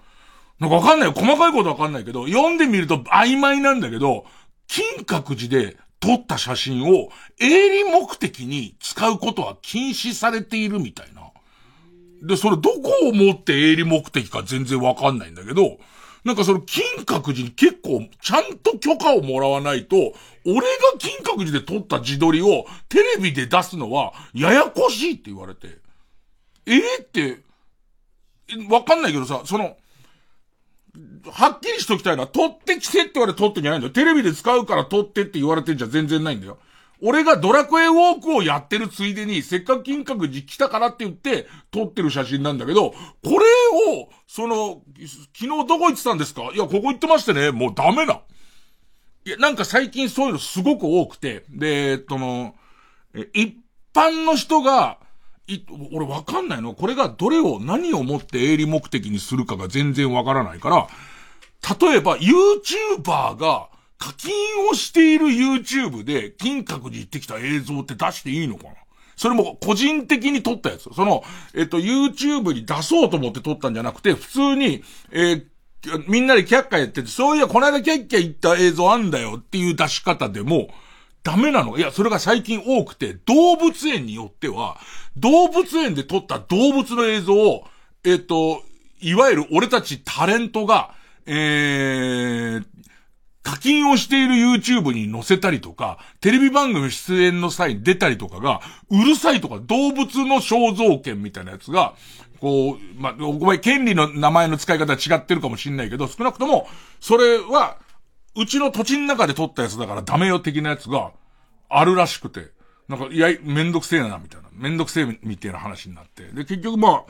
なんかわかんないよ。細かいことわかんないけど、読んでみると曖昧なんだけど、金閣寺で撮った写真を営利目的に使うことは禁止されているみたいな。で、それどこをもって営利目的か全然わかんないんだけど、なんかその金閣寺に結構ちゃんと許可をもらわないと、俺が金閣寺で撮った自撮りをテレビで出すのはややこしいって言われて、えー、って、わかんないけどさ、その、はっきりしときたいのは、撮ってきてって言われて撮ってんじゃないんだよ。テレビで使うから撮ってって言われてんじゃ全然ないんだよ。俺がドラクエウォークをやってるついでに、せっかく金閣寺来たからって言って、撮ってる写真なんだけど、これを、その、昨日どこ行ってたんですか？いや、ここ行ってましてね、もうダメな。いや、なんか最近そういうのすごく多くて、で、えっとの、一般の人が、い、俺わかんないの？これがどれを、何をもって営利目的にするかが全然わからないから、例えば YouTuber が課金をしている YouTube で金閣寺行ってきた映像って出していいのかな？それも個人的に撮ったやつ。その、えっと、YouTube に出そうと思って撮ったんじゃなくて、普通に、えーみんなでキャッカやってて、そういや、この間キャッキャ行った映像あんだよっていう出し方でも、ダメなのいや、それが最近多くて、動物園によっては、動物園で撮った動物の映像を、えっ、と、いわゆる俺たちタレントが、えー、課金をしている YouTube に載せたりとか、テレビ番組出演の際に出たりとかが、うるさいとか動物の肖像権みたいなやつが、こう、まあ、ごめん、権利の名前の使い方違ってるかもしんないけど、少なくとも、それは、うちの土地の中で撮ったやつだからダメよ的なやつがあるらしくて、なんか、いや、めんどくせえな、みたいな。めんどくせえみたいな話になって。で、結局まあ、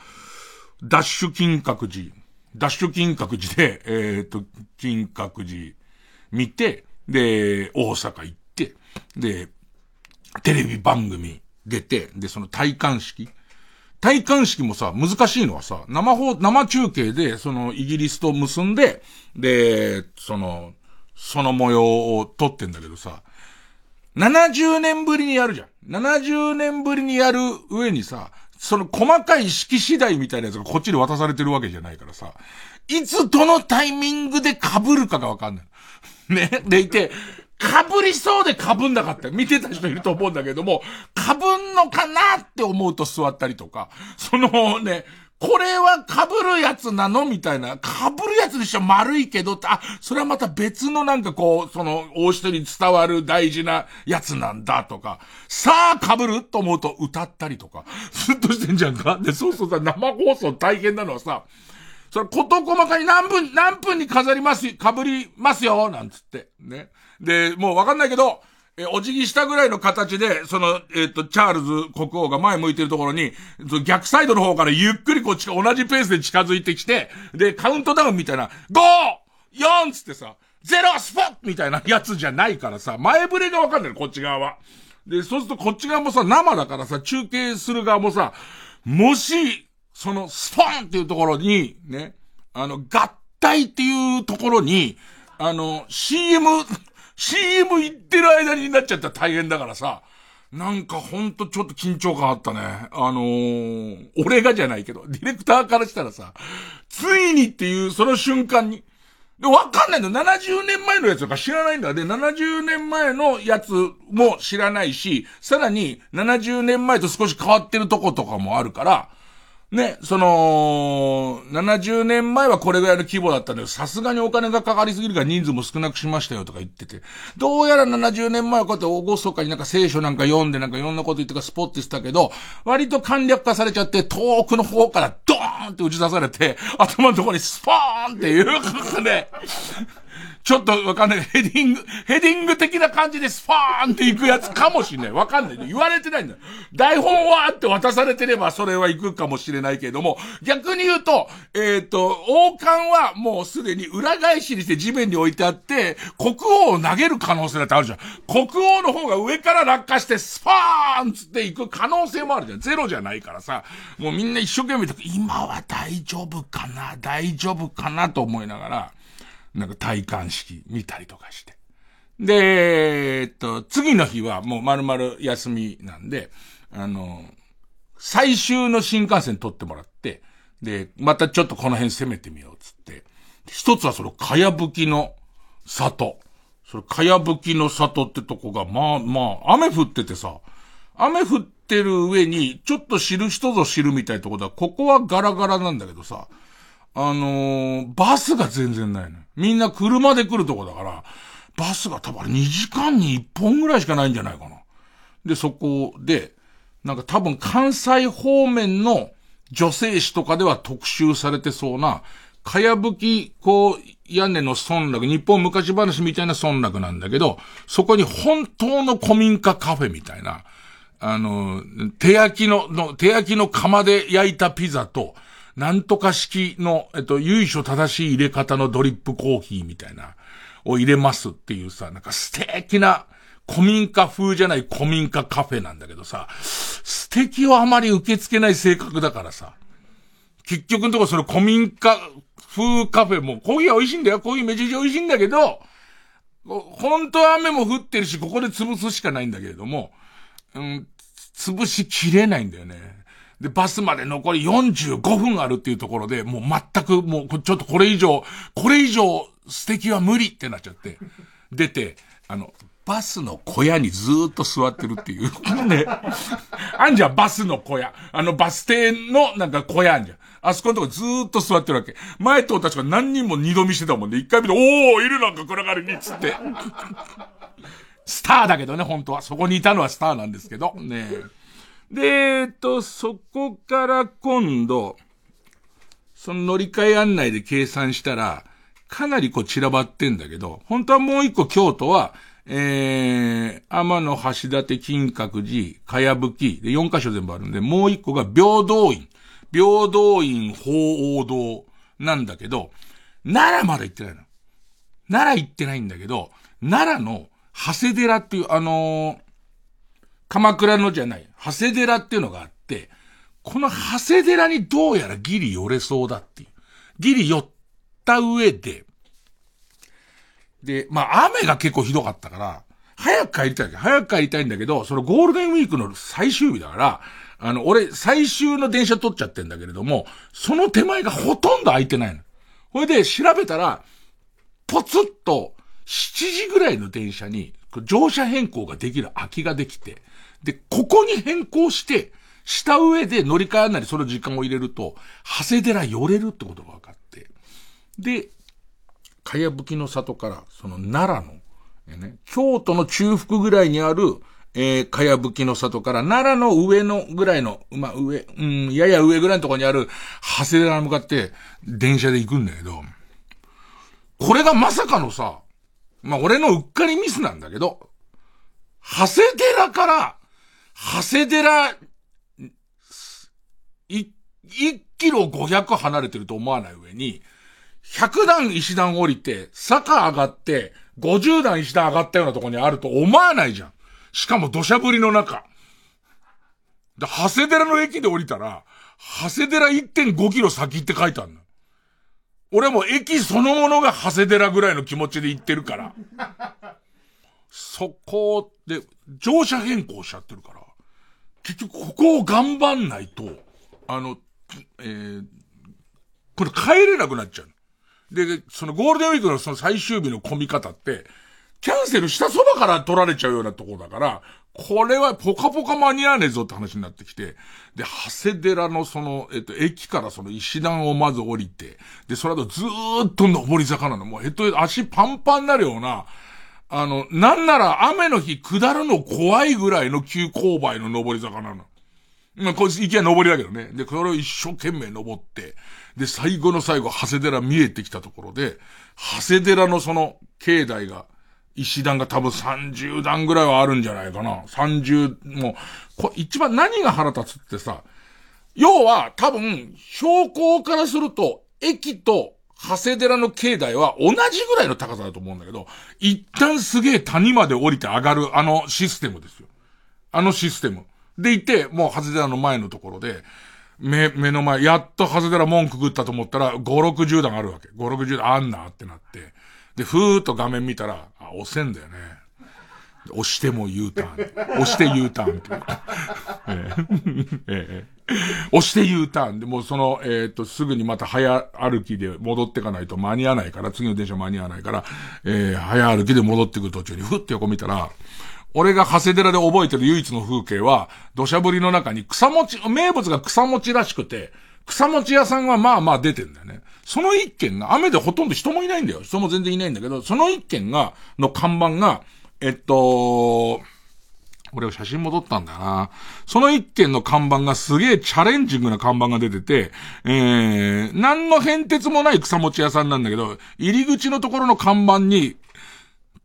ダッシュ金閣寺、ダッシュ金閣寺で、えっ、と、金閣寺見て、で、大阪行って、で、テレビ番組出て、で、その戴冠式。戴冠式もさ、難しいのはさ、生放、生中継で、その、イギリスと結んで、で、その、その模様を撮ってんだけどさ、70年ぶりにやるじゃん。70年ぶりにやる上にさ、その細かい式次第みたいなやつがこっちで渡されてるわけじゃないからさ、いつどのタイミングで被るかがわかんない。ね。でいて、被りそうで被んなかった。見てた人いると思うんだけども、被んのかなって思うと座ったりとか、そのね、これは被るやつなのみたいな。被るやつでしょ丸いけどあ、それはまた別のなんかこう、その、大人に伝わる大事なやつなんだとか、さあ被ると思うと歌ったりとか、ずっとしてんじゃんかで、そうそうさ、生放送大変なのはさ、それ、こと細かに何分、何分に飾ります、被りますよ、なんつって。ね。で、もうわかんないけど、え、お辞儀したぐらいの形で、その、えっ、と、チャールズ国王が前向いてるところに、逆サイドの方からゆっくりこっち、同じペースで近づいてきて、で、カウントダウンみたいな、5!4! つってさ、ゼロスポッみたいな やつじゃないからさ、前触れがわかんない、こっち側は。で、そうするとこっち側もさ、生だからさ、中継する側もさ、もし、その、スポーンっていうところに、ね、あの、合体っていうところに、あの、CM、CM 行ってる間になっちゃったら大変だからさ、なんかほんとちょっと緊張感あったね。あのー、俺がじゃないけど、ディレクターからしたらさ、ついにっていうその瞬間に、で、わかんないの。70年前のやつとか知らないんだ。で、70年前のやつも知らないし、さらに70年前と少し変わってるとことかもあるから、ね、その、70年前はこれぐらいの規模だったんだけど、さすがにお金がかかりすぎるから人数も少なくしましたよとか言ってて、どうやら70年前はこうやって大御そかになんか聖書なんか読んでなんかいろんなこと言ってかスポッてしたけど、割と簡略化されちゃって遠くの方からドーンって打ち出されて、頭のところにスポーンっていう、ね、ちょっとわかんない。ヘディング、ヘディング的な感じでスパーンって行くやつかもしんない。わかんない。言われてないんだ。台本はって渡されてればそれは行くかもしれないけれども、逆に言うと、えっ、ー、と、王冠はもうすでに裏返しにして地面に置いてあって、国王を投げる可能性だってあるじゃん。国王の方が上から落下してスパーンつって行く可能性もあるじゃん。ゼロじゃないからさ。もうみんな一生懸命今は大丈夫かな大丈夫かなと思いながら、なんか体感式見たりとかして。で、えっと、次の日はもう丸々休みなんで、あの、最終の新幹線取ってもらって、で、またちょっとこの辺攻めてみようっつって、一つはその、かやぶきの里。それ、かやぶきの里ってとこが、まあまあ、雨降っててさ、雨降ってる上に、ちょっと知る人ぞ知るみたいなとこだ。ここはガラガラなんだけどさ、あのー、バスが全然ないの。みんな車で来るとこだから、バスが多分2時間に1本ぐらいしかないんじゃないかな。で、そこで、なんか多分関西方面の女性誌とかでは特集されてそうな、かやぶき、こう、屋根の村落、日本昔話みたいな村落なんだけど、そこに本当の古民家カフェみたいな、あの、手焼きの、の手焼きの釜で焼いたピザと、なんとか式の、えっと、由緒正しい入れ方のドリップコーヒーみたいな、を入れますっていうさ、なんか素敵な、古民家風じゃない古民家カフェなんだけどさ、素敵をあまり受け付けない性格だからさ、結局のところその古民家風カフェも、コーヒー美味しいんだよ。コーヒーめちゃくちゃ美味しいんだけど、本当は雨も降ってるし、ここで潰すしかないんだけれども、うん、潰しきれないんだよね。で、バスまで残り45分あるっていうところで、もう全くもう、ちょっとこれ以上、これ以上素敵は無理ってなっちゃって、出て、あの、バスの小屋にずーっと座ってるっていう。ね。あんじゃん、バスの小屋。あのバス停のなんか小屋あんじゃん。あそこのとこずーっと座ってるわけ。前とたちが何人も二度見してたもんね。一回見て、おー、いるなんか暗がりに、つって。スターだけどね、本当は。そこにいたのはスターなんですけど。ねで、えっと、そこから今度、その乗り換え案内で計算したら、かなりこう散らばってんだけど、本当はもう一個京都は、えー、天の橋立金閣寺、かやぶき、で、4箇所全部あるんで、もう一個が平等院。平等院法王堂なんだけど、奈良まだ行ってないの。奈良行ってないんだけど、奈良の長谷寺っていう、あのー、鎌倉のじゃない、長谷寺っていうのがあって、この長谷寺にどうやらギリ寄れそうだっていう。ギリ寄った上で、で、まあ雨が結構ひどかったから、早く帰りたい早く帰りたいんだけど、そのゴールデンウィークの最終日だから、あの、俺、最終の電車取っちゃってんだけれども、その手前がほとんど空いてないの。これで調べたら、ポツッと、7時ぐらいの電車に、乗車変更ができる空きができて、で、ここに変更して、した上で乗り換えなりその時間を入れると、長谷寺寄れるってことが分かって。で、かやぶきの里から、その奈良の、えね、京都の中腹ぐらいにある、えー、かやぶきの里から奈良の上のぐらいの、まあ、上、うん、やや上ぐらいのところにある、長谷寺に向かって、電車で行くんだけど、これがまさかのさ、まあ、俺のうっかりミスなんだけど、長谷寺から、長谷寺、い、1キロ500離れてると思わない上に、100段石段降りて、坂上がって、50段石段上がったようなとこにあると思わないじゃん。しかも土砂降りの中。で、長谷寺の駅で降りたら、長谷寺1.5キロ先って書いてあるの。俺はもう駅そのものが長谷寺ぐらいの気持ちで行ってるから。そこで、乗車変更しちゃってるから、結局ここを頑張んないと、あの、えー、これ帰れなくなっちゃう。で、そのゴールデンウィークのその最終日の混み方って、キャンセルしたそばから取られちゃうようなとこだから、これはポカポカ間に合わねえぞって話になってきて、で、長谷寺のその、えっと、駅からその石段をまず降りて、で、その後ずーっと上り坂なの。もうヘッド足パンパンになるような、あの、なんなら雨の日下るの怖いぐらいの急勾配の上り坂なの。まあ、こいつ行きは上りだけどね。で、これを一生懸命登って、で、最後の最後、長谷寺見えてきたところで、長谷寺のその、境内が、石段が多分30段ぐらいはあるんじゃないかな。30、もう、こ一番何が腹立つってさ、要は多分、標高からすると、駅と長谷寺の境内は同じぐらいの高さだと思うんだけど、一旦すげえ谷まで降りて上がるあのシステムですよ。あのシステム。でいて、もう長谷寺の前のところで、目、目の前、やっと長谷寺門くぐったと思ったら、5、60段あるわけ。5、60段あんなってなって。で、ふーっと画面見たら、あ、押せんだよね。押しても U ターン。押して U ターンっていう。ええ 押して U ターンで、もうその、えっ、と、すぐにまた早歩きで戻ってかないと間に合わないから、次の電車間に合わないから、えー、早歩きで戻ってくる途中に、ふって横見たら、俺が長谷寺で覚えてる唯一の風景は、土砂降りの中に草餅、名物が草餅らしくて、草餅屋さんはまあまあ出てんだよね。その一軒が、雨でほとんど人もいないんだよ。人も全然いないんだけど、その一軒が、の看板が、えっと、俺は写真戻ったんだよな。その一軒の看板がすげえチャレンジングな看板が出てて、えー、何の変哲もない草餅屋さんなんだけど、入り口のところの看板に、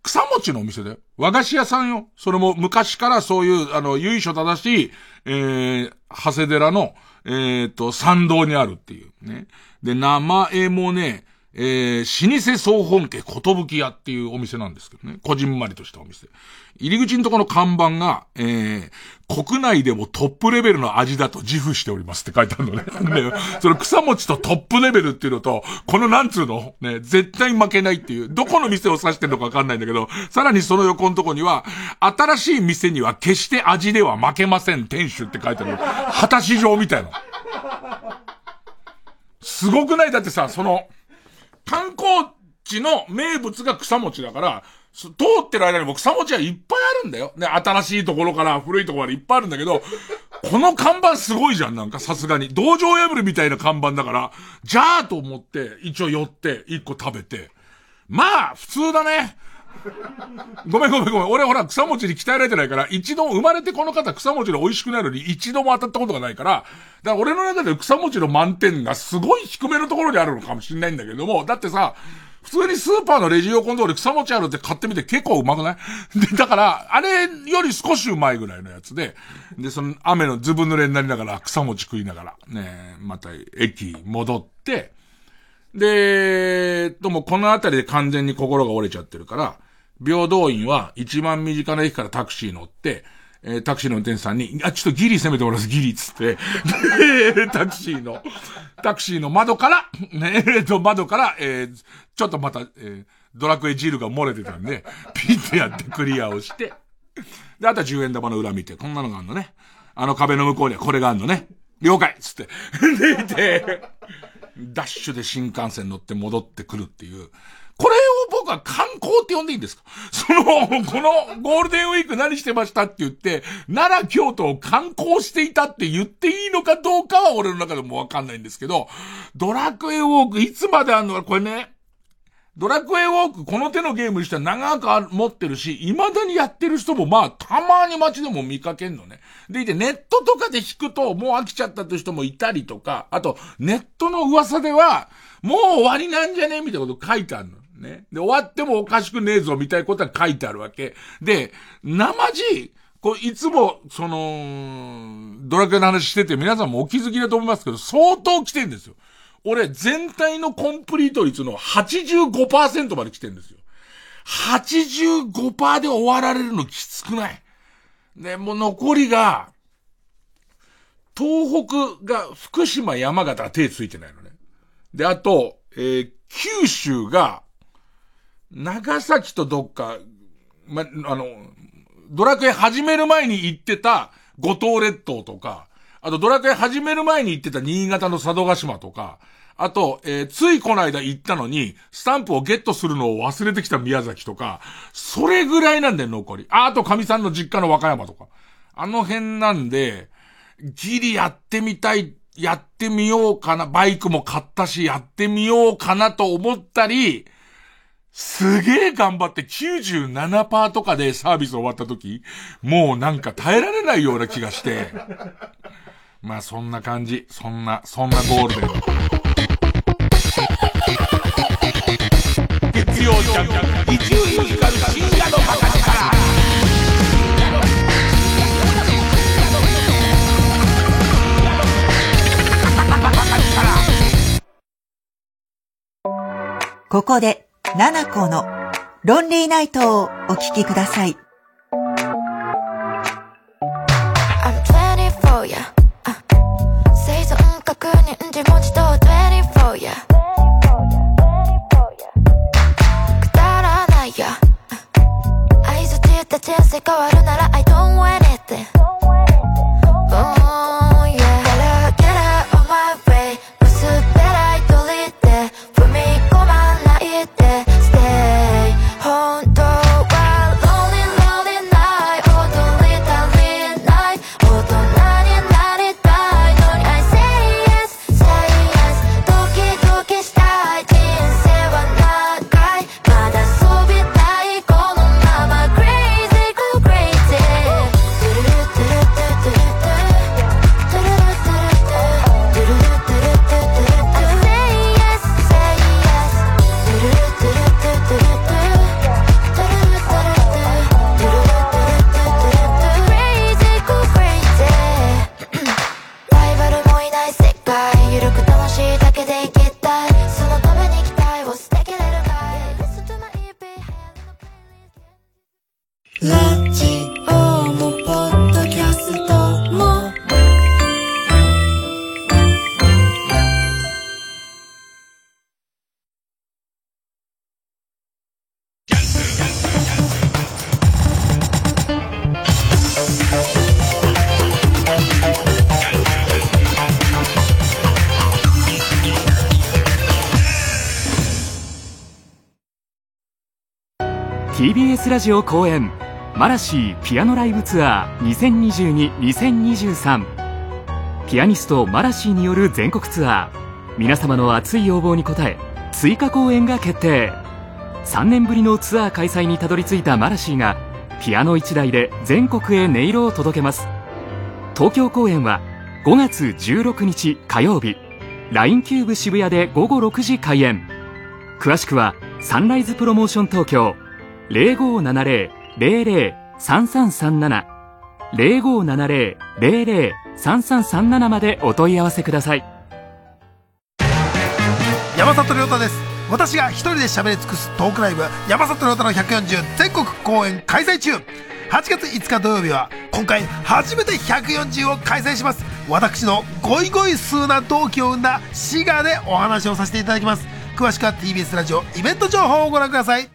草餅のお店だよ。和菓子屋さんよ。それも昔からそういう、あの、由緒正しい、えー、長谷寺の、えっ、ー、と、参道にあるっていうね。で、名前もね、えー、老舗総本家ことぶき屋っていうお店なんですけどね。こじんまりとしたお店。入り口のところの看板が、えー、国内でもトップレベルの味だと自負しておりますって書いてあるのね。ねその草餅とトップレベルっていうのと、このなんつうの、ね、絶対負けないっていう、どこの店を指してるのかわかんないんだけど、さらにその横のとこには、新しい店には決して味では負けません、店主って書いてある。果たし状みたいな。すごくない？だってさ、その、観光地の名物が草餅だから、通ってる間にも草餅はいっぱいあるんだよ。ね、新しいところから古いところまでいっぱいあるんだけど、この看板すごいじゃん、なんかさすがに。道場破りみたいな看板だから、じゃあと思って、一応寄って、一個食べて。まあ、普通だね。ごめんごめんごめん。俺ほら草餅に鍛えられてないから、一度生まれてこの方草餅の美味しくないのに一度も当たったことがないから、だから俺の中で草餅の満点がすごい低めのところにあるのかもしれないんだけども、だってさ、普通にスーパーのレジ横のとこで草餅あるって買ってみて結構うまくない？で、だから、あれより少しうまいぐらいのやつで、で、その雨のずぶ濡れになりながら草餅食いながら、ねまた駅戻って、で、ともこの辺りで完全に心が折れちゃってるから、平等院は一番身近な駅からタクシー乗って、えー、タクシーの運転手さんに、あ、ちょっとギリ攻めてもらいます、ギリっつって、で、タクシーの、タクシーの窓から、ね、えっと、窓から、えー、ちょっとまた、えー、ドラクエジルが漏れてたんで、ピッてやってクリアをして、で、あとは10円玉の裏見て、こんなのがあんのね。あの壁の向こうにはこれがあんのね。了解っつって。で、いて、ダッシュで新幹線乗って戻ってくるっていう。これを僕は観光って呼んでいいんですか？その、このゴールデンウィーク何してましたって言って、奈良、京都を観光していたって言っていいのかどうかは俺の中でもわかんないんですけど、ドラクエウォークいつまであんのか、これね、ドラクエウォークこの手のゲームにしては長く持ってるし、未だにやってる人もまあ、たまに街でも見かけんのね。でいて、ネットとかで弾くともう飽きちゃったって人もいたりとか、あと、ネットの噂では、もう終わりなんじゃね？みたいなこと書いてあるの。ね。で、終わってもおかしくねえぞ、みたいなことは書いてあるわけ。で、生地、こう、いつも、その、ドラクエの話してて皆さんもお気づきだと思いますけど、相当来てんですよ。俺全体のコンプリート率の85%まで来てんですよ。85%で終わられるのきつくない？で、もう残りが、東北が福島山形が手ついてないのね。で、あと、えー九州が、長崎とどっか、ま、あの、ドラクエ始める前に行ってた五島列島とか、あとドラクエ始める前に行ってた新潟の佐渡島とか、あと、えーついこの間行ったのに、スタンプをゲットするのを忘れてきた宮崎とか、それぐらいなんだよ、残り。あ、あと、神さんの実家の和歌山とか。あの辺なんで、ギリやってみたい、やってみようかな、バイクも買ったし、やってみようかなと思ったり、すげえ頑張って97%とかでサービス終わった時、もうなんか耐えられないような気がして、まあそんな感じ、そんな、そんなゴールデン。月曜ジャンク、一流ミュージカル深夜のバカ力。ここで、七子のロンリーナイトをお聴きください。変わるラジオもポッドキャストも「TBS ラジオ後援。まらしぃピアノライブツアー2022-2023」ピアニストまらしぃによる全国ツアー。皆様の熱い要望に応え追加公演が決定。3年ぶりのツアー開催にたどり着いたまらしぃがピアノ1台で全国へ音色を届けます。東京公演は5月16日火曜日。LINE キューブ渋谷で午後6時開演。詳しくはサンライズプロモーション東京。0570 0570-00-3337までお問い合わせください。山里亮太です。私が一人で喋り尽くすトークライブ山里亮太の140全国公演開催中。8月5日土曜日は今回初めて140を開催します。私のゴイゴイ数な同期を生んだ滋賀でお話をさせていただきます。詳しくは TBS ラジオイベント情報をご覧ください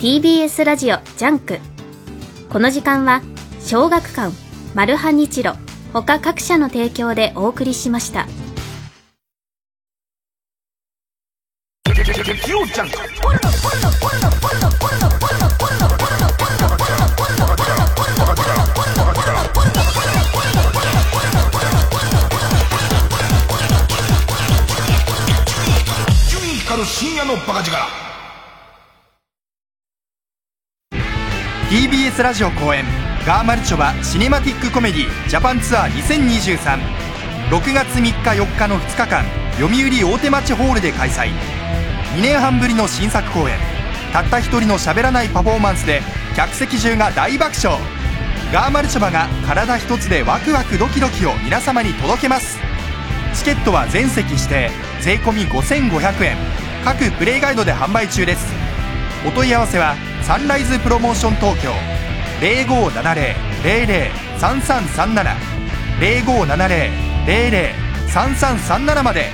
TBS ラジオジャンク。この時間は小学館マルハニチロ他各社の提供でお送りしました。深夜のバカ力。TBS ラジオ公演ガーマルチョバシネマティックコメディジャパンツアー20236月3日4日の2日間読売大手町ホールで開催。2年半ぶりの新作公演。たった一人の喋らないパフォーマンスで客席中が大爆笑。ガーマルチョバが体一つでワクワクドキドキを皆様に届けます。チケットは全席指定税込5500円。各プレイガイドで販売中です。お問い合わせはサンライズプロモーション東京。0570-003337 0570-003337まで。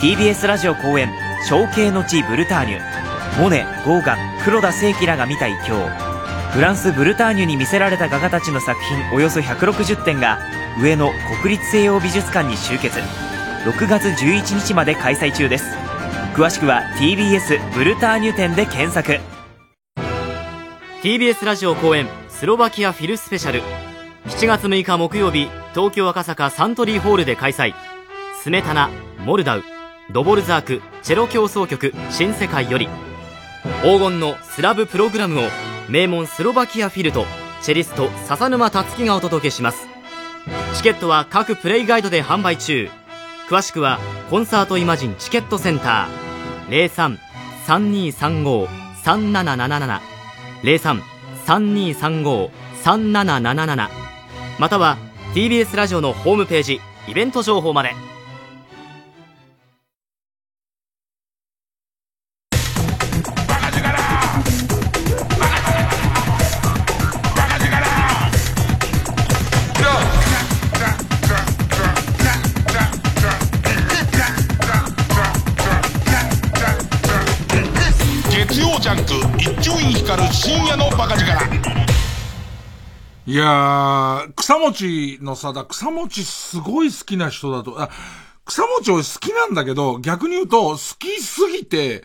TBS ラジオ公演「象形の地ブルターニュ」モネゴーガン黒田清輝らが見た異境フランス・ブルターニュに魅せられた画家たちの作品およそ160点が上野国立西洋美術館に集結。6月11日まで開催中です。詳しくは TBS ブルターニュ展で検索。TBS ラジオ公演スロバキアフィルスペシャル。7月6日木曜日東京赤坂サントリーホールで開催。スメタナモルダウ。ドボルザークチェロ協奏曲新世界より。黄金のスラブプログラムを名門スロバキアフィルとチェリスト笹沼達樹がお届けします。チケットは各プレイガイドで販売中。詳しくはコンサートイマジンチケットセンター。03-3235-3777 03-3235-3777または TBS ラジオのホームページイベント情報まで。いやー、草餅のさ、だ、草餅すごい好きな人だと、あ、草餅俺好きなんだけど、逆に言うと、好きすぎて、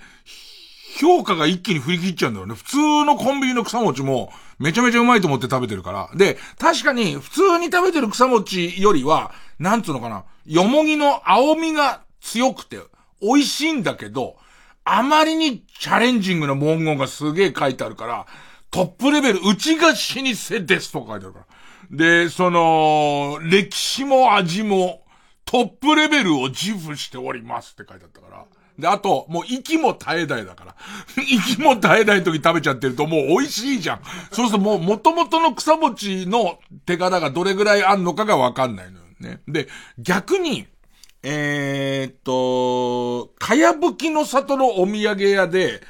評価が一気に振り切っちゃうんだよね。普通のコンビニの草餅も、めちゃめちゃうまいと思って食べてるから。で、確かに、普通に食べてる草餅よりは、なんつうのかな、よもぎの青みが強くて、美味しいんだけど、あまりにチャレンジングな文言がすげえ書いてあるから、トップレベル、うちが老舗ですとか書いてあるから。で、その、歴史も味も、トップレベルを自負しておりますって書いてあったから。で、あと、もう息も絶え絶えだから。息も絶え絶え時食べちゃってるともう美味しいじゃん。そうするともう元々の草餅の手柄がどれぐらいあんのかがわかんないのよね。で、逆に、えー、っと、かやぶきの里のお土産屋で、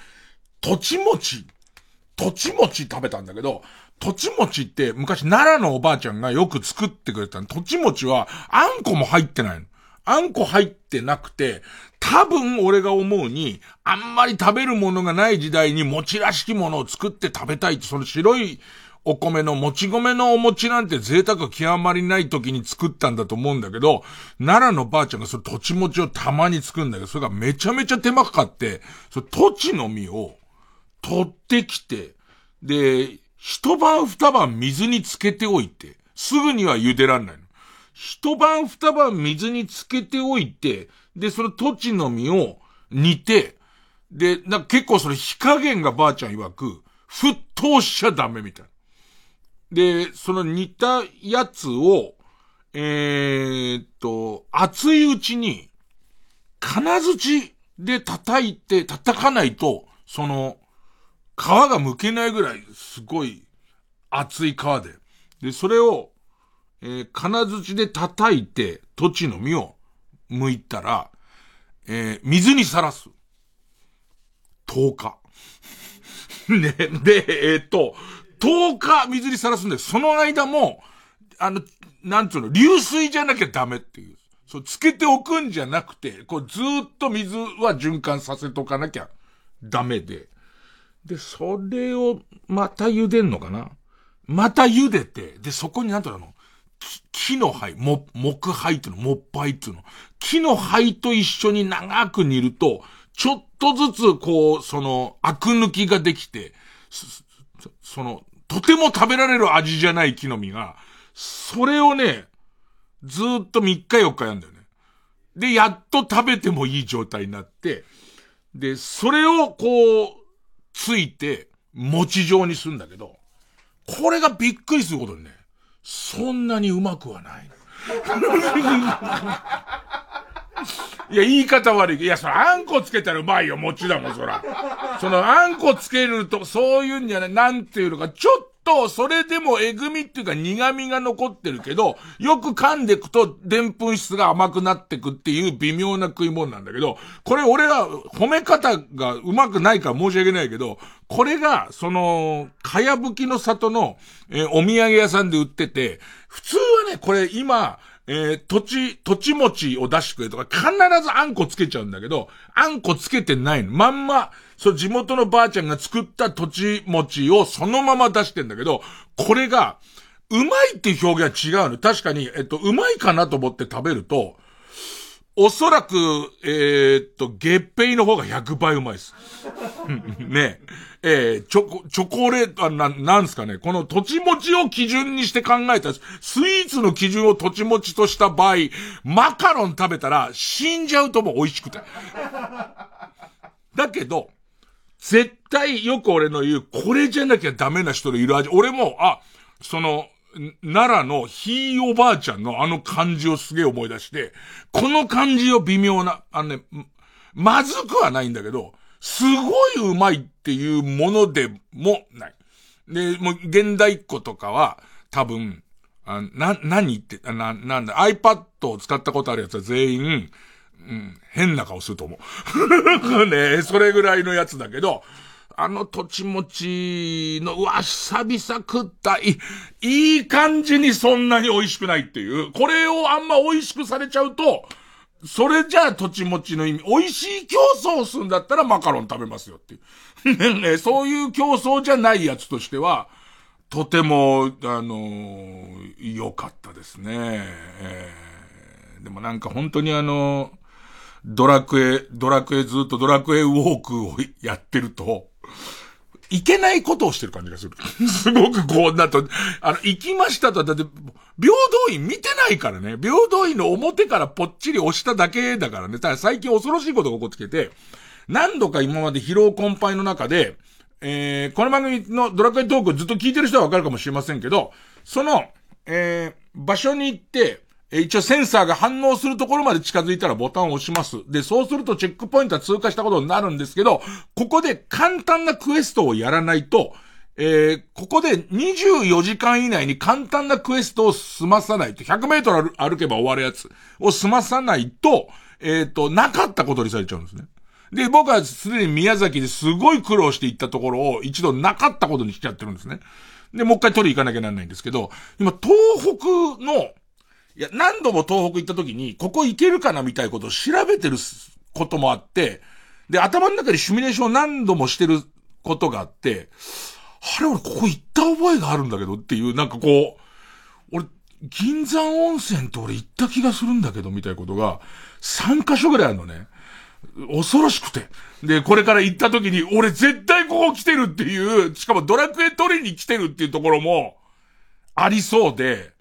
土地餅、土地餅食べたんだけど、土地餅って昔奈良のおばあちゃんがよく作ってくれたの。土地餅はあんこも入ってないの。あんこ入ってなくて、多分俺が思うに、あんまり食べるものがない時代に餅らしきものを作って食べたいって、その白いお米のもち米のお餅なんて贅沢極まりない時に作ったんだと思うんだけど、奈良のばあちゃんがその土地餅をたまに作るんだけど、それがめちゃめちゃ手間かかって、その土地の実を取ってきて、で、一晩二晩水につけておいて、すぐには茹でらんないの。一晩二晩水につけておいて、で、その土地の実を煮て、で、な結構それ火加減がばあちゃん曰く、沸騰しちゃダメみたいな。で、その煮たやつを、えー、っと、熱いうちに、金槌で叩いて、叩かないと、その、皮が剥けないぐらい、すごい、熱い皮で。で、それを、えー金槌で叩いて、土地の実を剥いたら、えー水にさらす。10日。ね、で、えーっと、10日水にさらすんで、その間も、あの、なんつうの、流水じゃなきゃダメっていう。そう、つけておくんじゃなくて、こう、ずっと水は循環させとかなきゃダメで。で、それを、また茹でんのかな？また茹でて、で、そこになんとなの、木の灰、も、木灰っていうの、木灰っていうの？木の灰と一緒に長く煮ると、ちょっとずつ、こう、その、アク抜きができて、その、とても食べられる味じゃない木の実が、それをね、ずっと3日4日やんだよね。で、やっと食べてもいい状態になって、で、それをこう、ついて、餅状にするんだけど、これがびっくりすることにね、そんなにうまくはない。いや、言い方悪い。いや、その、あんこつけたらうまいよ、餅だもん、そら。その、あんこつけると、そういうんじゃない、なんていうのか、ちょっと、それでもえぐみっていうか苦みが残ってるけど、よく噛んでいくと、でんぷん質が甘くなってくっていう微妙な食い物なんだけど、これ俺は褒め方がうまくないから申し訳ないけど、これが、その、かやぶきの里の、えー、お土産屋さんで売ってて、普通はね、これ今、えー、土地、土地餅を出してくれとか、必ずあんこつけちゃうんだけど、あんこつけてないの。まんま、そう、地元のばあちゃんが作った土地餅をそのまま出してんだけど、これが、うまいっていう表現は違うの。確かに、えっと、うまいかなと思って食べると、おそらく、えー、っと、月餅の方が100倍うまいです。ねえー、チョコ、チョコレート、な、なんすかね、この土地餅を基準にして考えた、スイーツの基準を土地餅とした場合、マカロン食べたら死んじゃうとも美味しくて。だけど、絶対よく俺の言う、これじゃなきゃダメな人のいる味。俺も、あ、その、奈良のひいおばあちゃんのあの感じをすげえ思い出して、この感じを微妙な、あのね、まずくはないんだけど、すごいうまいっていうものでもない。で、もう現代っ子とかは多分、あな、何言って、な、なんだ、iPad を使ったことあるやつは全員、うん、変な顔すると思う。ねそれぐらいのやつだけど、あの土地餅の、うわ、久々食った、いい、いい感じにそんなに美味しくないっていう。これをあんま美味しくされちゃうと、それじゃあ土地餅の意味、美味しい競争をするんだったらマカロン食べますよっていう。ね、そういう競争じゃないやつとしては、とても、あの、良かったですね。えー、でもなんか本当にあのドラクエ、ドラクエずっとドラクエウォークをやってると、いけないことをしてる感じがする。すごくこうなと、あの、行きましたと、だって、平等院見てないからね。平等院の表からぽっちり押しただけだからね。ただ最近恐ろしいことが起こってきてて、何度か今まで疲労困憊の中で、えー、この番組のドラクエトークをずっと聞いてる人はわかるかもしれませんけど、その、えー、場所に行って、え一応センサーが反応するところまで近づいたらボタンを押します。で、そうするとチェックポイントは通過したことになるんですけど、ここで簡単なクエストをやらないと、えー、ここで24時間以内に簡単なクエストを済まさないと、100メートル歩けば終わるやつを済まさないと、えっ、ー、と、なかったことにされちゃうんですね。で、僕はすでに宮崎ですごい苦労していったところを一度なかったことにしちゃってるんですね。で、もう一回取り行かなきゃならないんですけど、今、東北のいや、何度も東北行った時に、ここ行けるかなみたいなことを調べてることもあって、で、頭の中でシミュレーションを何度もしてることがあって、あれ俺ここ行った覚えがあるんだけどっていう、なんかこう、俺、銀山温泉って俺行った気がするんだけど、みたいなことが、3カ所ぐらいあるのね。恐ろしくて。で、これから行った時に、俺絶対ここ来てるっていう、しかもドラクエ取りに来てるっていうところも、ありそうで、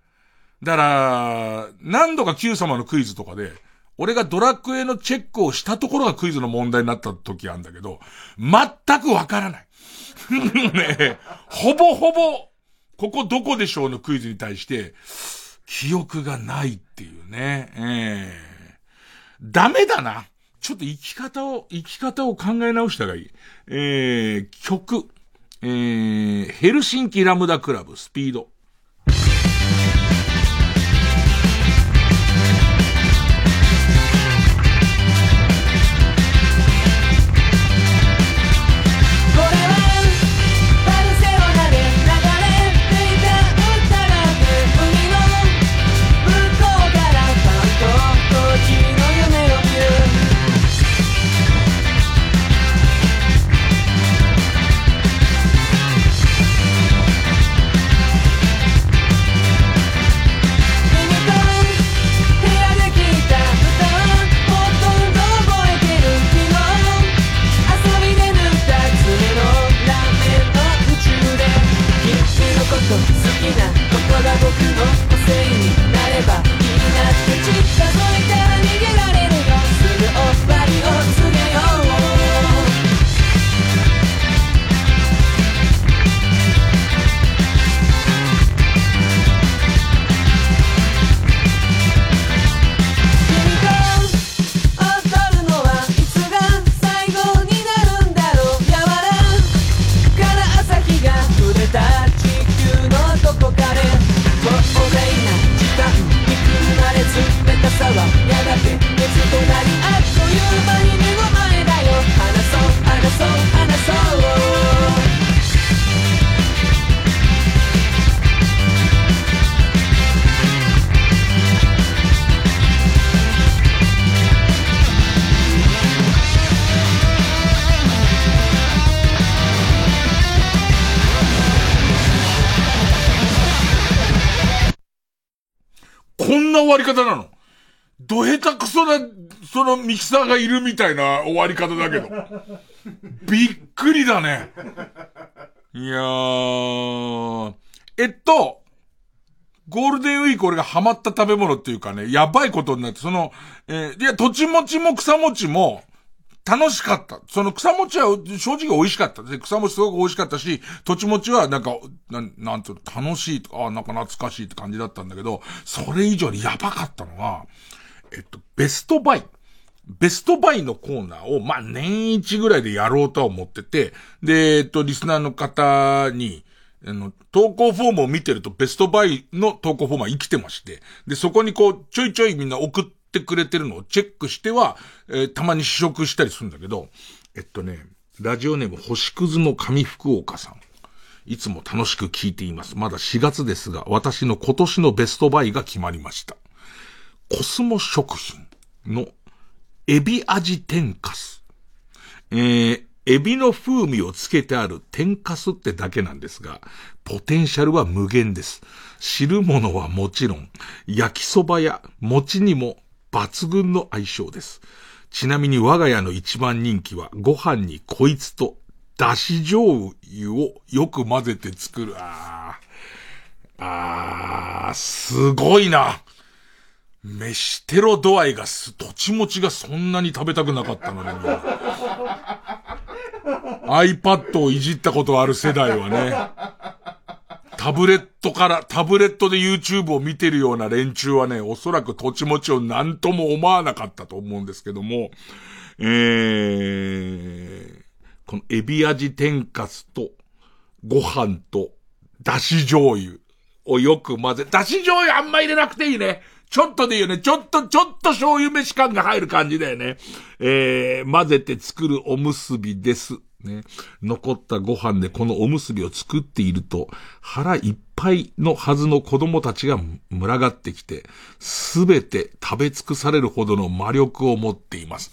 だから、何度か Q 様のクイズとかで、俺がドラクエのチェックをしたところがクイズの問題になった時あるんだけど、全くわからない。ねほぼほぼ、ここどこでしょうのクイズに対して、記憶がないっていうね。ええー、ダメだな。ちょっと生き方を、生き方を考え直したがいい。えー、曲。えー、ヘルシンキラムダクラブ、スピード。「ミキサーがいるみたいな終わり方だけど。びっくりだね。いやー、えっと、ゴールデンウィーク俺がハマった食べ物っていうかね、やばいことになって、その、えー、いや、土地餅も草餅も、楽しかった。その草餅は正直美味しかった。で、草餅すごく美味しかったし、土地餅はなんか、なん、なんていうの、楽しいとか、あなんか懐かしいって感じだったんだけど、それ以上にやばかったのは、えっと、ベストバイ。ベストバイのコーナーを、まあ、年一ぐらいでやろうとは思ってて、で、えっと、リスナーの方に、あの、投稿フォームを見てるとベストバイの投稿フォームは生きてまして、で、そこにこう、ちょいちょいみんな送ってくれてるのをチェックしては、えー、たまに試食したりするんだけど、えっとね、ラジオネーム星屑の上福岡さん。いつも楽しく聞いています。まだ4月ですが、私の今年のベストバイが決まりました。コスモ食品のエビ味天かす。えー、エビの風味をつけてある天かすってだけなんですが、ポテンシャルは無限です。汁物はもちろん、焼きそばや餅にも抜群の相性です。ちなみに我が家の一番人気は、ご飯にこいつと、だし醤油をよく混ぜて作る。あー、あー、すごいな。飯テロ度合いがす、土地持ちがそんなに食べたくなかったのに、iPad をいじったことある世代はね、タブレットから、タブレットで YouTube を見てるような連中はね、おそらく土地持ちを何とも思わなかったと思うんですけども、えー、このエビ味天かすと、ご飯と、だし醤油をよく混ぜ、だし醤油あんま入れなくていいね。ちょっとでいいよね。ちょっと、ちょっと醤油飯感が入る感じだよね。えー、混ぜて作るおむすびです。ね。残ったご飯でこのおむすびを作っていると、腹いっぱいのはずの子供たちが群がってきて、すべて食べ尽くされるほどの魔力を持っています。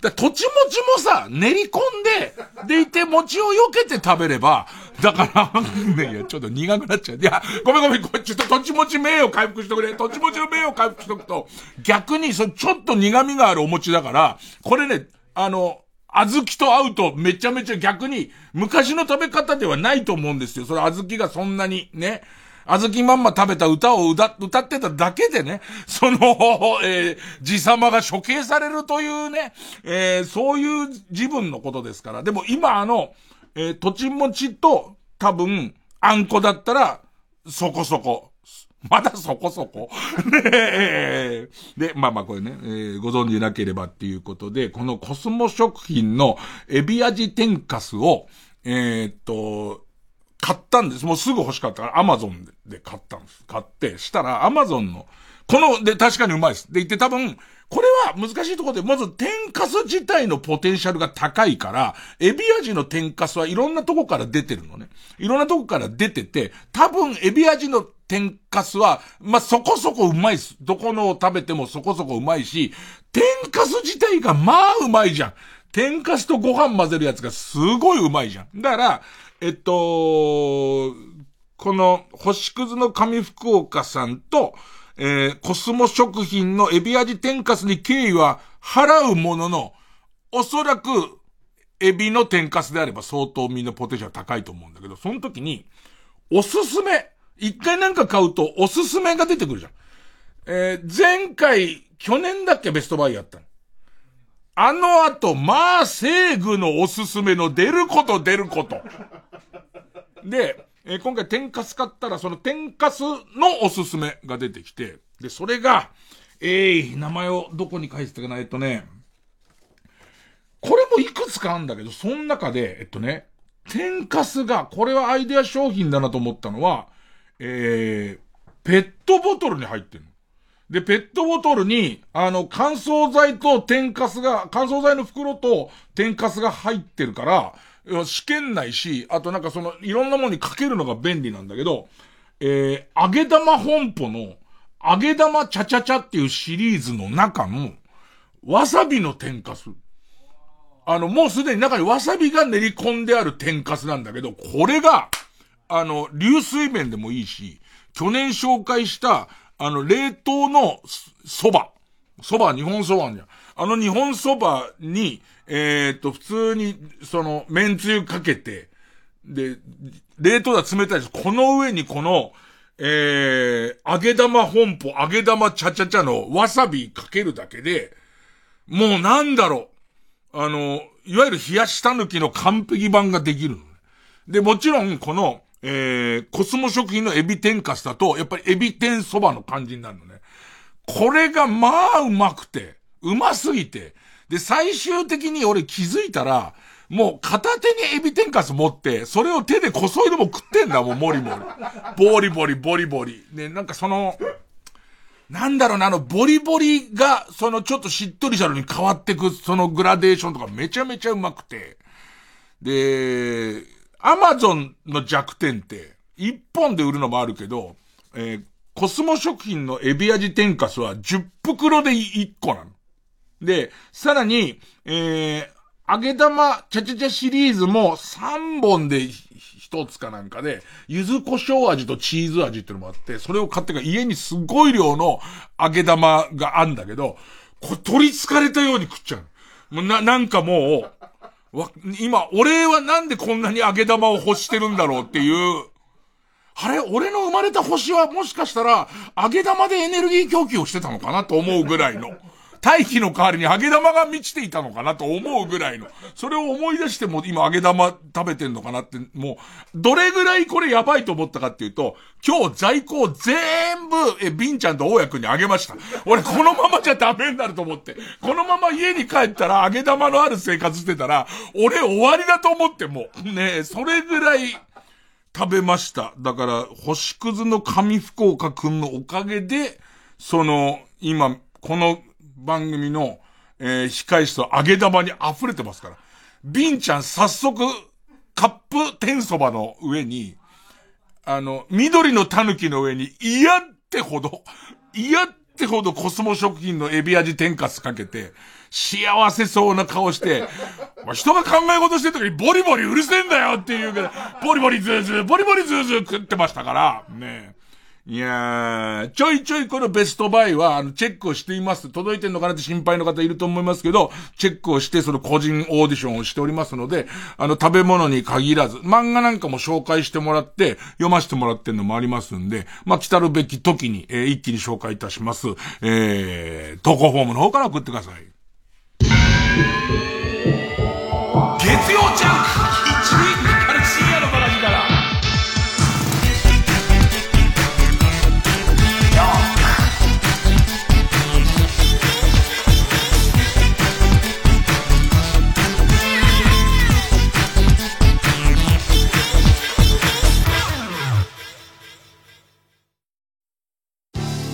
だ土地餅もさ、練り込んで、でいて餅を避けて食べれば、だから、ね、いや、ちょっと苦くなっちゃう。いや、ごめんごめん、これちょっと土地餅名誉回復しとくれ。土地餅の名誉回復しとくと、逆に、そちょっと苦味があるお餅だから、これね、あの、小豆と合うとめちゃめちゃ逆に昔の食べ方ではないと思うんですよ。それ小豆がそんなにね。あずきまんま食べた歌を歌歌ってただけでね、その、えー、じ様が処刑されるというね、えー、そういう自分のことですから。でも今あの、えー、土地持ちと多分、あんこだったら、そこそこ、まだそこそこ。で、まあまあこれね、えー、ご存知なければっていうことで、このコスモ食品のエビ味天かすを、えー、っと、買ったんです。もうすぐ欲しかったから、アマゾンで買ったんです。買って、したら、アマゾンの、この、で、確かにうまいです。で、言って多分、これは難しいところで、まず天かす自体のポテンシャルが高いから、エビ味の天かすはいろんなとこから出てるのね。いろんなとこから出てて、多分エビ味の天かすは、まあ、そこそこうまいっす。どこのを食べてもそこそこうまいし、天かす自体がまあうまいじゃん。天かすとご飯混ぜるやつがすごいうまいじゃん。だから、えっと、この星屑の上福岡さんと、えー、コスモ食品のエビ味天かすに敬意は払うものの、おそらく、エビの天かすであれば相当みんなポテンシャル高いと思うんだけど、その時に、おすすめ、一回なんか買うとおすすめが出てくるじゃん。えー、前回、去年だっけベストバイやったの。あの後、まあ、セーグのおすすめの出ること出ること。で、えー、今回天かす買ったら、その天かすのおすすめが出てきて、で、それが、ええー、名前をどこに書いてたかな、えっとね、これもいくつかあるんだけど、その中で、えっとね、天かすが、これはアイデア商品だなと思ったのは、えー、ペットボトルに入ってるの。で、ペットボトルに、あの、乾燥剤と天かすが、乾燥剤の袋と天かすが入ってるから、試験ないし、あとなんかその、いろんなものにかけるのが便利なんだけど、えー、揚げ玉本舗の、揚げ玉ちゃちゃちゃっていうシリーズの中の、わさびの天かす。あの、もうすでに中にわさびが練り込んである天かすなんだけど、これが、あの、流水麺でもいいし、去年紹介した、あの、冷凍の蕎麦。蕎麦、日本蕎麦じゃん。あの日本蕎麦に、えー、っと、普通に、その、麺つゆかけて、で、冷凍だ冷たいです。この上にこの、えー、揚げ玉本舗、揚げ玉ちゃちゃちゃのわさびかけるだけで、もうなんだろう。あの、いわゆる冷やしたぬきの完璧版ができるの。で、もちろん、この、えー、コスモ食品のエビ天かすだと、やっぱりエビ天そばの感じになるのね。これがまあうまくて、うますぎて、で、最終的に俺気づいたら、もう片手にエビ天かす持って、それを手でこそいでも食ってんだもん、もりもり。ボリボリ、ボリボリ。ね、なんかその、なんだろうな、あの、ボリボリが、そのちょっとしっとりしたのに変わってく、そのグラデーションとかめちゃめちゃうまくて。で、アマゾンの弱点って、一本で売るのもあるけど、えー、コスモ食品のエビ味天かすは10袋で1個なの。で、さらに、えー、揚げ玉ちゃちゃちゃシリーズも3本で1つかなんかで、柚子胡椒味とチーズ味ってのもあって、それを買ってから家にすごい量の揚げ玉があんだけど、これ取り憑かれたように食っちゃう。もうな、なんかもう、わ、今、俺はなんでこんなに揚げ玉を欲してるんだろうっていう、あれ俺の生まれた星はもしかしたら、揚げ玉でエネルギー供給をしてたのかなと思うぐらいの。大気の代わりに揚げ玉が満ちていたのかなと思うぐらいの。それを思い出しても今揚げ玉食べてんのかなって、もう、どれぐらいこれやばいと思ったかっていうと、今日在庫を全部、え、ビンちゃんと大家くんにあげました。俺このままじゃダメになると思って。このまま家に帰ったら揚げ玉のある生活してたら、俺終わりだと思ってもう、ねそれぐらい、食べました。だから、星屑の神福岡くんのおかげで、その、今、この番組の、えー、控室と揚げ玉に溢れてますから。ビンちゃん早速、カップ天そばの上に、あの、緑の狸の上に嫌ってほど、嫌ってほどコスモ食品のエビ味天かすかけて、幸せそうな顔して、人が考え事してる時にボリボリうるせえんだよっていうぐら、ボリボリズーズー、ボリボリズーズー食ってましたから、ねいやー、ちょいちょいこのベストバイは、あの、チェックをしています。届いてんのかなって心配の方いると思いますけど、チェックをして、その個人オーディションをしておりますので、あの、食べ物に限らず、漫画なんかも紹介してもらって、読ませてもらってんのもありますんで、まあ、来たるべき時に、えー、一気に紹介いたします。えー、投稿フォームの方から送ってください。月曜ジャンク「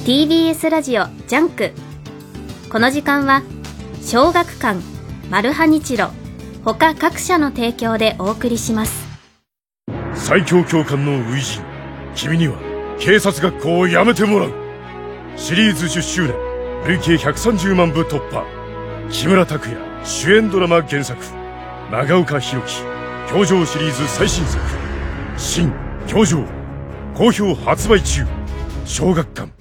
TBS ラジオジャンク」この時間は小学館マルハニチロ他各社の提供でお送りします。最強教官の初陣君には警察学校を辞めてもらう。シリーズ10周年累計130万部突破。木村拓哉主演ドラマ原作。長岡弘樹教場シリーズ最新作。新教場好評発売中。小学館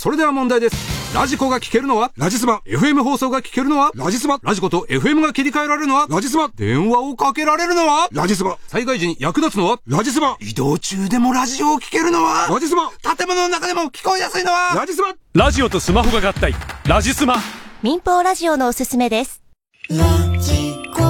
それでは問題です。ラジコが聞けるのはラジスマ。FM 放送が聞けるのはラジスマ。ラジコと FM が切り替えられるのはラジスマ。電話をかけられるのはラジスマ。災害時に役立つのはラジスマ。移動中でもラジオを聞けるのはラジスマ。建物の中でも聞こえやすいのはラジスマ。ラジオとスマホが合体。ラジスマ。民放ラジオのおすすめです。ラジコ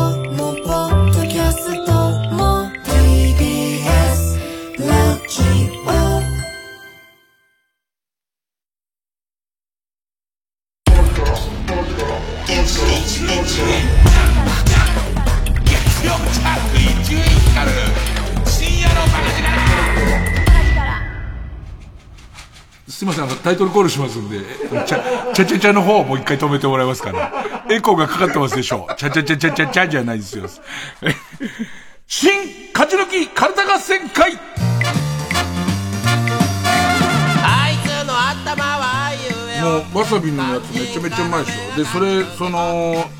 ません、あの、タイトルコールしますんで、ちゃ、ちゃちゃちゃの方をもう一回止めてもらえますかね。エコーがかかってますでしょう。ちゃちゃちゃちゃちゃちゃじゃないですよ。新、勝ち抜き、カルタ合戦会あいつの頭はもう、わさびのやつめちゃめちゃうまいでしょ。で、それ、その、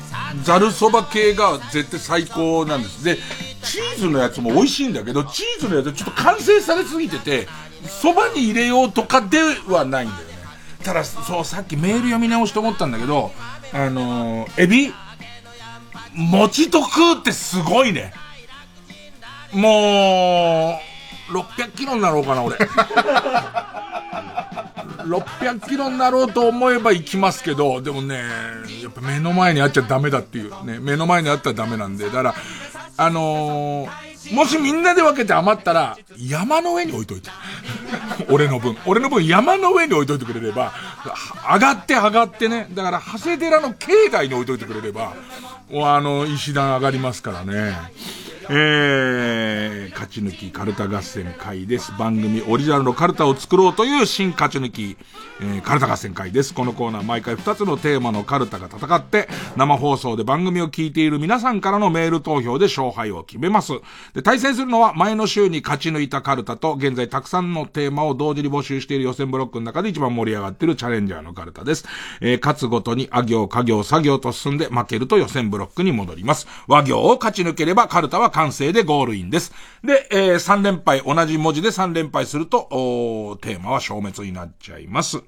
ざるそば系が絶対最高なんです。で、チーズのやつも美味しいんだけど、チーズのやつちょっと完成されすぎてて、そばに入れようとかではないんだよね。ただ、そう、さっきメール読み直して思ったんだけど、あのー、エビ餅と食うってすごいね。もう、600キロになろうかな、俺。600キロになろうと思えば行きますけど、でもね、やっぱ目の前にあっちゃダメだっていうね、目の前にあったらダメなんで、だから、あのー、もしみんなで分けて余ったら、山の上に置いといて。俺の分。俺の分山の上に置いといてくれれば、上がって上がってね。だから、長谷寺の境内に置いといてくれれば、あの、石段上がりますからね。えー、勝ち抜きカルタ合戦会です。番組オリジナルのカルタを作ろうという新勝ち抜き、えー、カルタ合戦会です。このコーナー毎回2つのテーマのカルタが戦って、生放送で番組を聞いている皆さんからのメール投票で勝敗を決めます。で、対戦するのは前の週に勝ち抜いたカルタと、現在たくさんのテーマを同時に募集している予選ブロックの中で一番盛り上がっているチャレンジャーのカルタです。えー、勝つごとにあ行、家行、作業と進んで負けると予選ブロックに戻ります。和行を勝ち抜ければカルタは完成でゴールインです。で、えー、3連敗、同じ文字で3連敗すると、おテーマは消滅になっちゃいます。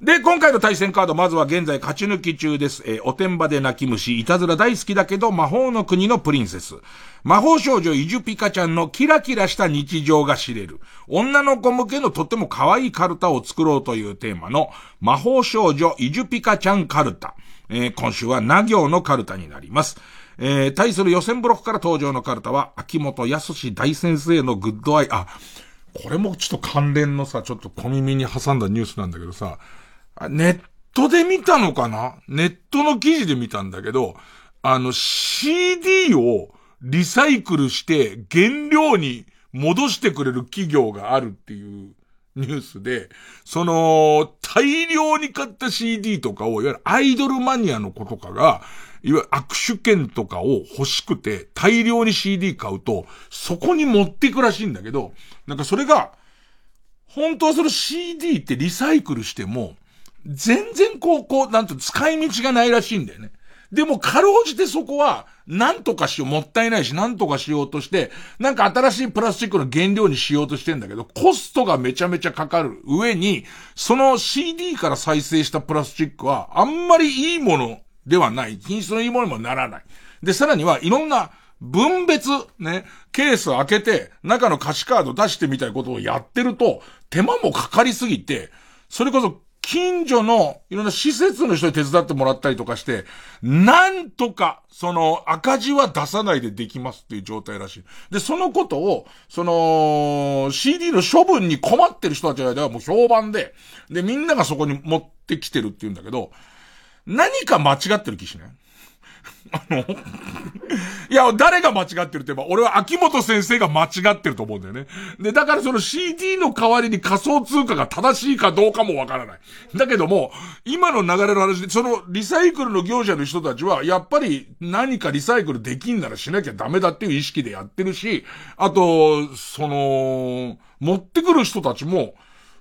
で、今回の対戦カード、まずは現在勝ち抜き中です。えー、おてんばで泣き虫、いたずら大好きだけど魔法の国のプリンセス。魔法少女イジュピカちゃんのキラキラした日常が知れる。女の子向けのとっても可愛いカルタを作ろうというテーマの魔法少女イジュピカちゃんカルタ。えー、今週はな行のカルタになります。えー、対する予選ブロックから登場のカルタは、秋元康大先生のグッドアイ、あ、これもちょっと関連のさ、ちょっと小耳に挟んだニュースなんだけどさ、ネットで見たのかな？ネットの記事で見たんだけど、あの CD をリサイクルして原料に戻してくれる企業があるっていうニュースで、その、大量に買った CD とかを、いわゆるアイドルマニアの子とかが、いわゆる握手券とかを欲しくて、大量に CD 買うと、そこに持っていくらしいんだけど、なんかそれが、本当はその CD ってリサイクルしても、全然こう、こう、なんと使い道がないらしいんだよね。でも、かろうじてそこは、なんとかしよう、もったいないし、なんとかしようとして、なんか新しいプラスチックの原料にしようとしてんだけど、コストがめちゃめちゃかかる上に、その CD から再生したプラスチックは、あんまりいいものではない。品質のいいものにもならない。で、さらにはいろんな分別、ね、ケースを開けて、中の歌詞カード出してみたいことをやってると、手間もかかりすぎて、それこそ近所のいろんな施設の人に手伝ってもらったりとかして、なんとか、その赤字は出さないでできますっていう状態らしい。で、そのことを、その、CD の処分に困ってる人たちの間はもう評判で、で、みんながそこに持ってきてるっていうんだけど、何か間違ってる気しない？あの、いや、誰が間違ってるって言えば、俺は秋元先生が間違ってると思うんだよね。で、だからその CD の代わりに仮想通貨が正しいかどうかもわからない。だけども、今の流れの話で、そのリサイクルの業者の人たちは、やっぱり何かリサイクルできんならしなきゃダメだっていう意識でやってるし、あと、その、持ってくる人たちも、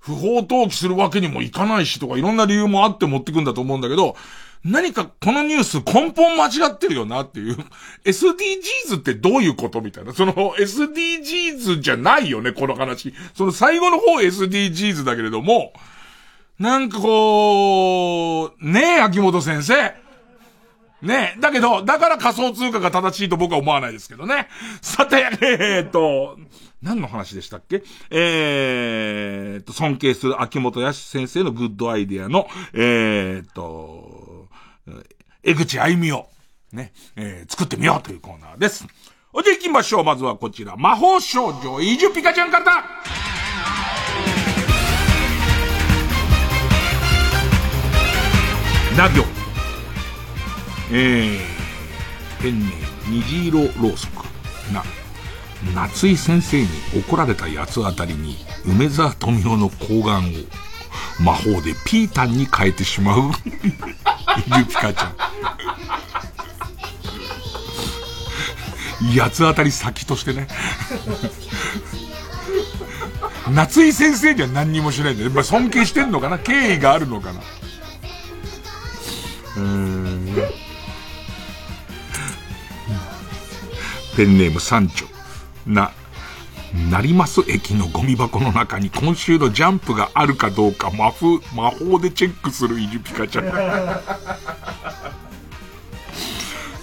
不法投棄するわけにもいかないしとかいろんな理由もあって持ってくんだと思うんだけど、何かこのニュース根本間違ってるよなっていう。SDGs ってどういうことみたいな。その SDGs じゃないよね、この話。その最後の方 SDGs だけれども、なんかこう、ねえ、秋元先生。ねえ、だけど、だから仮想通貨が正しいと僕は思わないですけどね。さて、えー、っと、何の話でしたっけ？えー、と、尊敬する秋元康先生のグッドアイデアの、えー、と、江口歩みを、ね、えー、作ってみようというコーナーです。おじゃ行きましょう。まずはこちら。魔法少女、イジュピカちゃん方な行。えー、ペンネーム、虹色ろうそく。な。夏井先生に怒られた八つ当たりに、梅沢富美男の睾丸を魔法でピータンに変えてしまう ゆきかちゃん。八つ当たり先としてね。夏井先生には何にもしないんだよ。まあ、尊敬してんのかな？敬意があるのかな？うん。ペンネーム三丁。な、成増駅のゴミ箱の中に今週のジャンプがあるかどうか魔法、魔法でチェックするイジュピカちゃん。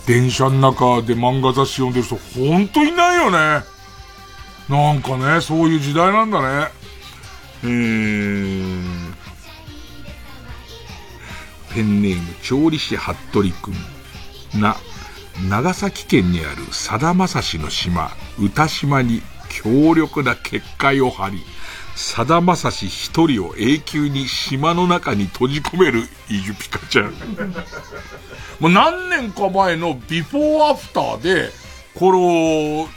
電車の中で漫画雑誌読んでる人ほんといないよね。なんかね、そういう時代なんだね。えー、ペンネーム、調理師服部くん。な、長崎県にあるさだまさしの島、歌島に強力な結界を張り、さだまさし一人を永久に島の中に閉じ込めるイジュピカちゃん。もう何年か前のビフォーアフターで、この、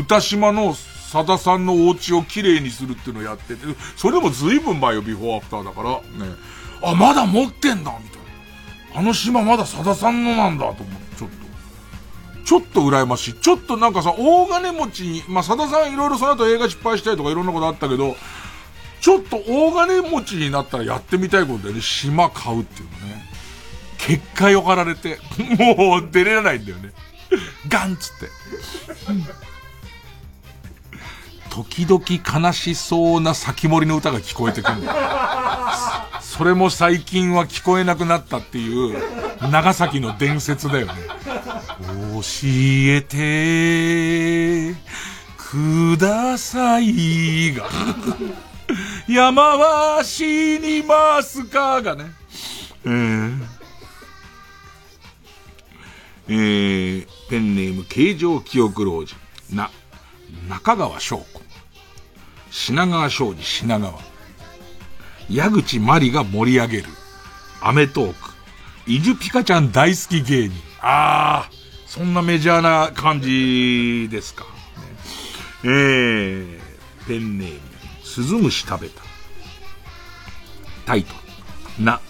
歌島のさださんのお家をきれいにするっていうのをやってて、それでも随分前よ、ビフォーアフターだから、ね。あ、まだ持ってんだ、みたいな。あの島まださださんのなんだ、と思って、ちょっと。羨ましい。ちょっとなんかさ、大金持ちに、まあ、さださんいろいろその後映画失敗したりとかいろんなことあったけど、ちょっと大金持ちになったらやってみたいことだよね。島買うっていうのね。結果よかられて、もう出れないんだよね。ガンっつって。時々悲しそうな先森の歌が聞こえてくるんだよ。それも最近は聞こえなくなったっていう、長崎の伝説だよね。教えて、くださいが。山は死にますかがね。えー、えー、ペンネーム形状記憶老人。な、中川翔子。品川庄司品川。矢口まりが盛り上げる。アメトーク。イジュピカちゃん大好き芸人。ああ、そんなメジャーな感じですか。えー、ペンネーム、スズムシ食べた。タイトル、な。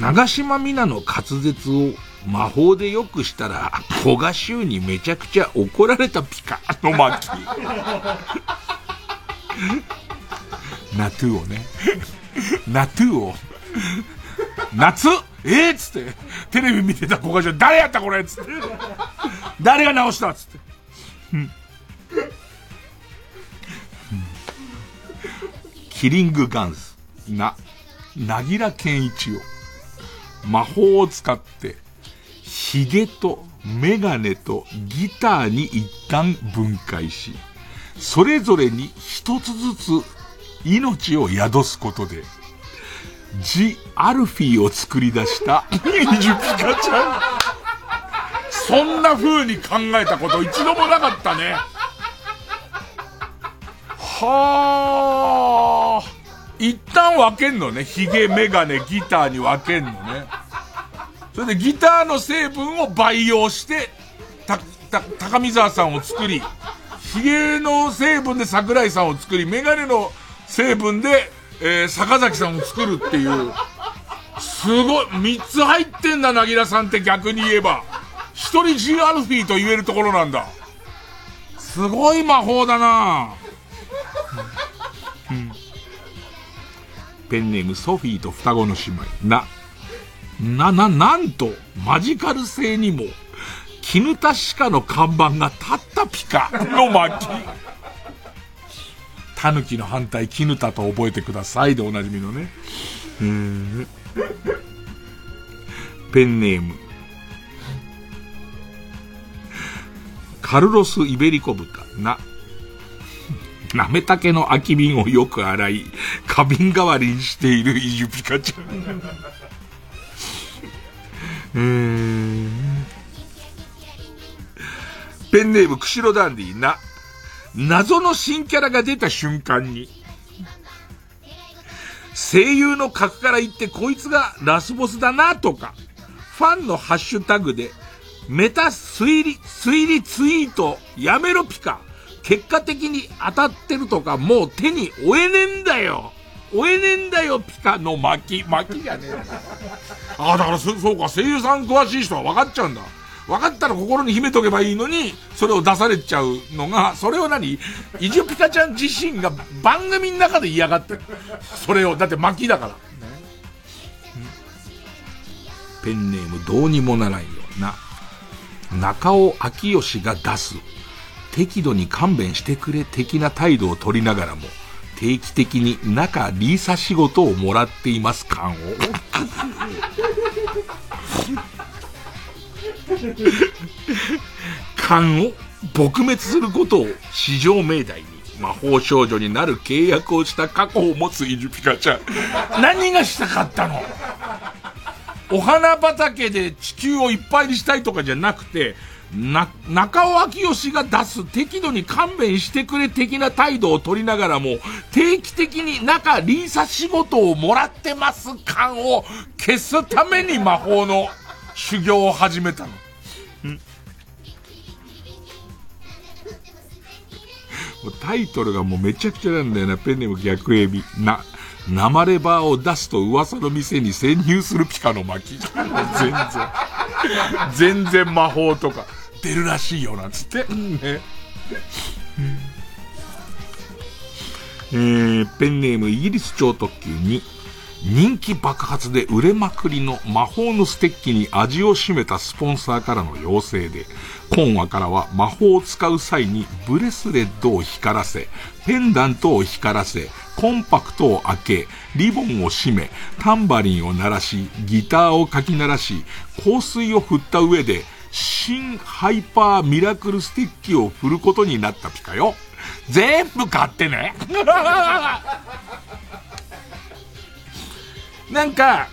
長島みなの滑舌を魔法で良くしたら、古賀衆にめちゃくちゃ怒られたピカの巻。ナトゥーをね。ナトゥーを。夏？え？ー、っつって、テレビ見てた子がじゃ、誰やったこれ？っつって。誰が直した？っつって。キリングガンス。な、なぎら健一を。魔法を使って、髭とメガネとギターに一旦分解し、それぞれに一つずつ命を宿すことで、ジ・アルフィーを作り出したミジュピカちゃん。そんな風に考えたこと一度もなかったね。はあ。一旦分けんのね。ヒゲ、メガネ、ギターに分けんのね。それでギターの成分を培養して、た、た、高見沢さんを作り、ヒゲの成分で桜井さんを作り、メガネの成分で、えー、坂崎さんを作るっていう。すごい、三つ入ってんだ、なぎらさんって逆に言えば。一人 G アルフィーと言えるところなんだ。すごい魔法だな、うん、ペンネームソフィーと双子の姉妹。な、な、な、なんと、マジカル星にも、絹田鹿の看板が立ったピカの巻。タヌキの反対、絹田と覚えてくださいでおなじみのね。うん。ペンネーム。カルロス・イベリコ豚。な。なめたけの空き瓶をよく洗い、花瓶代わりにしているイジュピカちゃん。うーん。ペンネーム、釧路ダンディな。謎の新キャラが出た瞬間に、声優の格から言ってこいつがラスボスだなとか、ファンのハッシュタグで、メタ推理、推理ツイートやめろピカ。結果的に当たってるとかもう手に負えねえんだよ。負えねえんだよ、ピカの巻き。巻きじゃねえ。ああ、だから、そうか、声優さん詳しい人は分かっちゃうんだ。分かったら心に秘めとけばいいのに、それを出されちゃうのが、それを何？イジュピカちゃん自身が番組の中で嫌がってる。それを、だって巻きだから。ペンネームどうにもならんよな。中尾明義が出す。適度に勘弁してくれ的な態度を取りながらも、定期的に中リーサ仕事をもらっています感を。勘を撲滅することを至上命題に魔法少女になる契約をした過去を持つイルピカちゃん。何がしたかったの？お花畑で地球をいっぱいにしたいとかじゃなくて、な、中尾明義が出す適度に勘弁してくれ的な態度を取りながらも、定期的に中リーサ仕事をもらってます感を消すために魔法の修行を始めたの。もうタイトルがもうめちゃくちゃなんだよな。ペンネーム逆エビ。な、生レバーを出すと噂の店に潜入するピカの巻。全然。全然魔法とか出るらしいよ、なんつって。ね。えー、ペンネームイギリス超特急に、人気爆発で売れまくりの魔法のステッキに味を占めたスポンサーからの要請で、今話からは魔法を使う際にブレスレットを光らせ、ペンダントを光らせ、コンパクトを開け、リボンを締め、タンバリンを鳴らし、ギターをかき鳴らし、香水を振った上で、新ハイパーミラクルステッキを振ることになったピカよ。全部買ってね。なんか、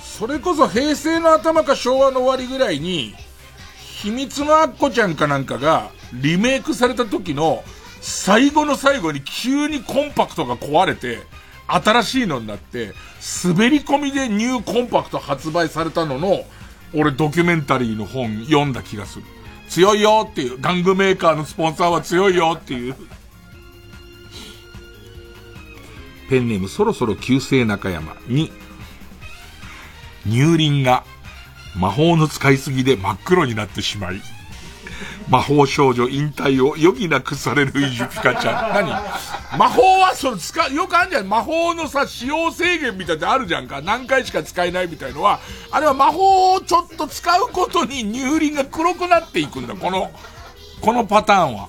それこそ平成の頭か昭和の終わりぐらいに、秘密のアッコちゃんかなんかがリメイクされた時の最後の最後に急にコンパクトが壊れて、新しいのになって、滑り込みでニューコンパクト発売されたのの、俺ドキュメンタリーの本読んだ気がする。強いよっていう、玩具メーカーのスポンサーは強いよっていう。ペンネームそろそろ旧姓中山に、乳輪が魔法の使いすぎで真っ黒になってしまい、魔法少女引退を余儀なくされるイジュピカちゃん。何？魔法はその使う、よくあるじゃん。魔法のさ、使用制限みたいなあるじゃんか。何回しか使えないみたいのは、あれは魔法をちょっと使うことに乳輪が黒くなっていくんだ。この、このパターンは。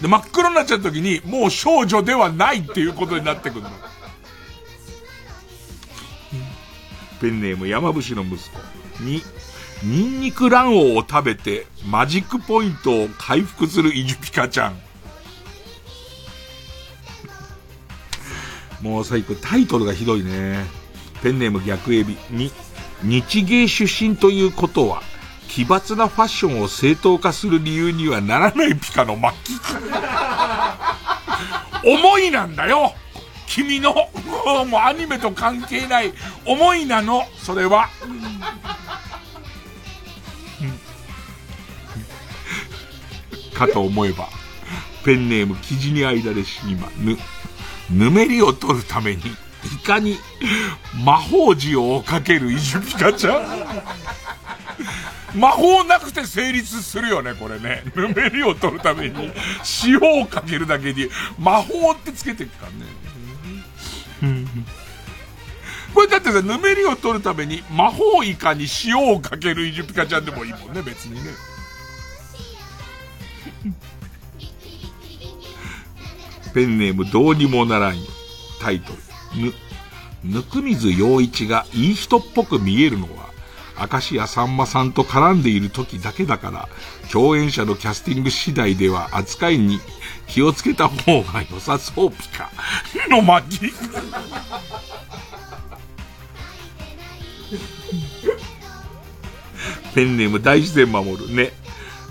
で、真っ黒になっちゃった時に、もう少女ではないっていうことになってくるの。ペンネーム山伏の息子に、ニンニク卵黄を食べてマジックポイントを回復するイジュピカちゃん。もう最後タイトルがひどいね。ペンネーム逆エビに、日芸出身ということは、奇抜なファッションを正当化する理由にはならないピカの末期。思いなんだよ。君の、もうアニメと関係ない。思いなの、それは。かと思えば、ペンネーム生地に間で死にま、ぬ、ぬめりを取るために、いかに魔法字をかけるイジュピカちゃん。魔法なくて成立するよね、これね。ぬめりを取るために、塩をかけるだけに、魔法ってつけてるからね。これだってさ、ぬめりを取るために魔法イカに塩をかけるイジュピカちゃんでもいいもんね、別にね。ペンネームどうにもならんよ。タイトル。ぬ、ぬくみず陽一がいい人っぽく見えるのは、明石家さんまさんと絡んでいる時だけだから、共演者のキャスティング次第では扱いに気をつけた方が良さそうピカ。の巻き。ペンネーム大自然守るね。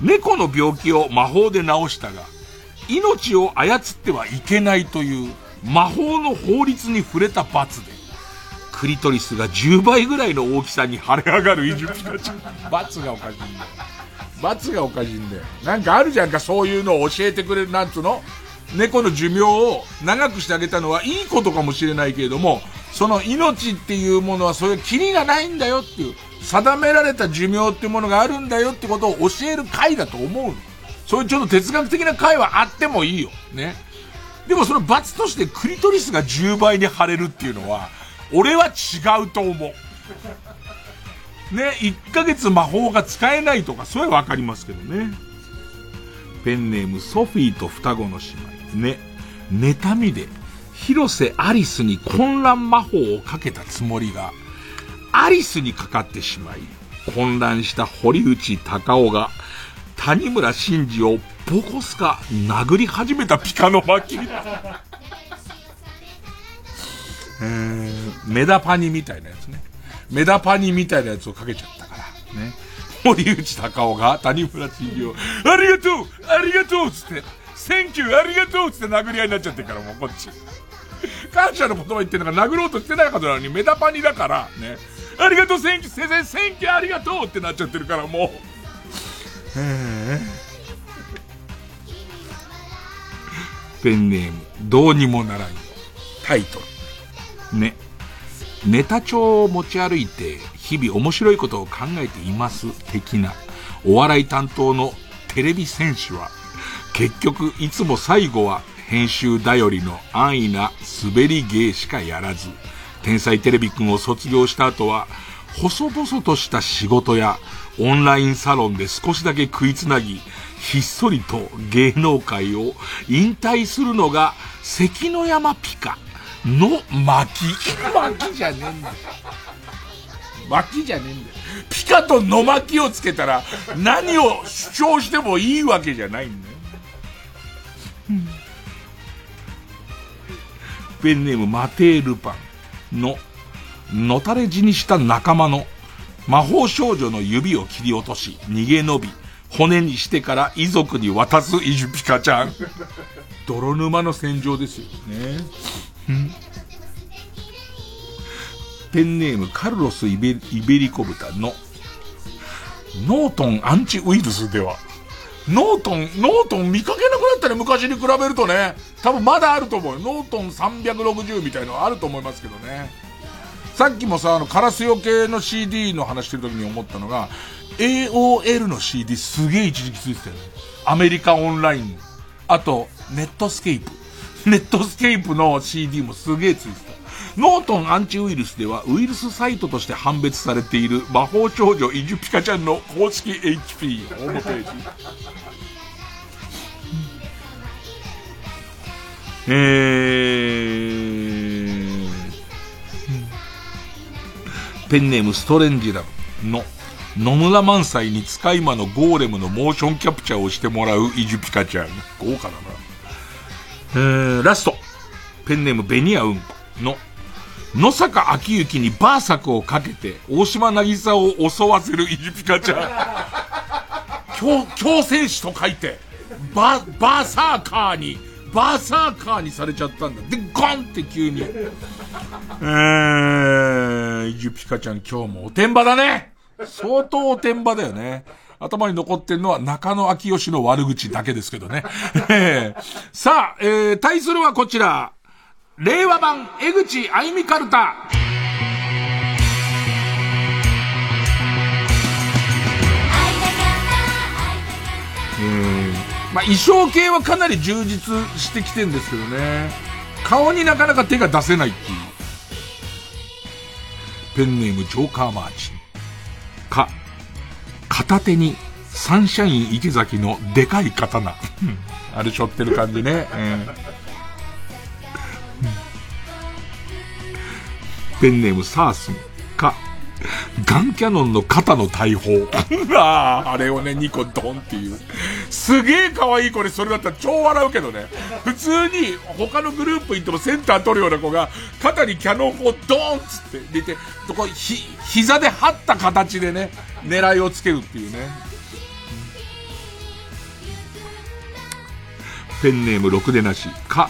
猫の病気を魔法で治したが、命を操ってはいけないという魔法の法律に触れた罰で、クリトリスが10倍ぐらいの大きさに腫れ上がるイジュピカちゃん。罰がおかしいんだよ。罰がおかしいんだよ。なんかあるじゃんか、そういうのを教えてくれる、なんつうの猫の寿命を長くしてあげたのはいいことかもしれないけれども、その命っていうものはそういうキリがないんだよっていう、定められた寿命っていうものがあるんだよってことを教える回だと思うの。そういうちょっと哲学的な回はあってもいいよ。ね。でもその罰としてクリトリスが10倍に腫れるっていうのは、俺は違うと思う。ね、1ヶ月魔法が使えないとか、それはわかりますけどね。ペンネームソフィーと双子の姉妹。ね、妬みで、広瀬アリスに混乱魔法をかけたつもりが、アリスにかかってしまい、混乱した堀内孝雄が、谷村新司をボコスカ殴り始めたピカの巻。えー、メダパニみたいなやつね。メダパニみたいなやつをかけちゃったから。ね。堀内孝雄が谷村新司を、ありがとうありがとうつって、センキューありがとうつって殴り合いになっちゃってるから、もうこっち。感謝の言葉言ってんのが殴ろうとしてないはずなのに、メダパニだから、ね。ありがとう、センキュー、先生、センキューありがとうってなっちゃってるから、もう。へペンネーム、どうにもならん。タイトル。ね。ネタ帳を持ち歩いて、日々面白いことを考えています、的な。お笑い担当のテレビ選手は、結局、いつも最後は、編集頼りの安易な滑り芸しかやらず、天才テレビくんを卒業した後は、細々とした仕事や、オンラインサロンで少しだけ食いつなぎ、ひっそりと芸能界を引退するのが関の山ピカの巻。巻きじゃねえんだよ。巻きじゃねえんだよ。ピカとの巻きをつけたら何を主張してもいいわけじゃないんだよ。ペンネームマテールパンののたれ死にした仲間の魔法少女の指を切り落とし、逃げ延び、骨にしてから遺族に渡すイジュピカちゃん。泥沼の戦場ですよね。ペンネームカルロスイベリコ豚のノートンアンチウイルスでは、ノートン、ノートン見かけなくなったね、昔に比べるとね。多分まだあると思うよ。ノートン360みたいのはあると思いますけどね。さっきもさ、あの、カラスよけの CD の話してる時に思ったのが、AOL の CD すげえ一時期ついてたよね。アメリカオンライン。あと、ネットスケープ。ネットスケープの CD もすげえついてた。ノートンアンチウイルスではウイルスサイトとして判別されている魔法少女イジュピカちゃんの公式 HP ホームページ。えー、ペンネームストレンジラブの野村萬斎に使い魔のゴーレムのモーションキャプチャーをしてもらうイジュピカちゃん。豪華だな。えー、ラスト。ペンネームベニアウンコの野坂昭之にバーサクをかけて大島渚を襲わせるイジュピカちゃん。強、強戦士と書いて、バ、バーサーカーに、バーサーカーにされちゃったんだ。で、ゴンって急に。えー、イジュピカちゃん今日もおてんばだね相当おてんばだよね。頭に残ってるのは中野昭義の悪口だけですけどね。さあ、えー、対するはこちら。令和版江口あゆみカルタ。えー、まあ、衣装系はかなり充実してきてんですけどね。顔になかなか手が出せないっていう。ペンネームジョーカーマーチ。片手にサンシャイン池崎のでかい刀。あれ背負ってる感じね。えーペンネームサースンか、ガンキャノンの肩の大砲。ああ、あれをね、2個ドンっていう。すげえ可愛い子でそれだったら超笑うけどね。普通に他のグループ行ってもセンター取るような子が、肩にキャノン砲ドーンっつって出て、そこひ、膝で張った形でね、狙いをつけるっていうね。ペンネームろくでなし、か、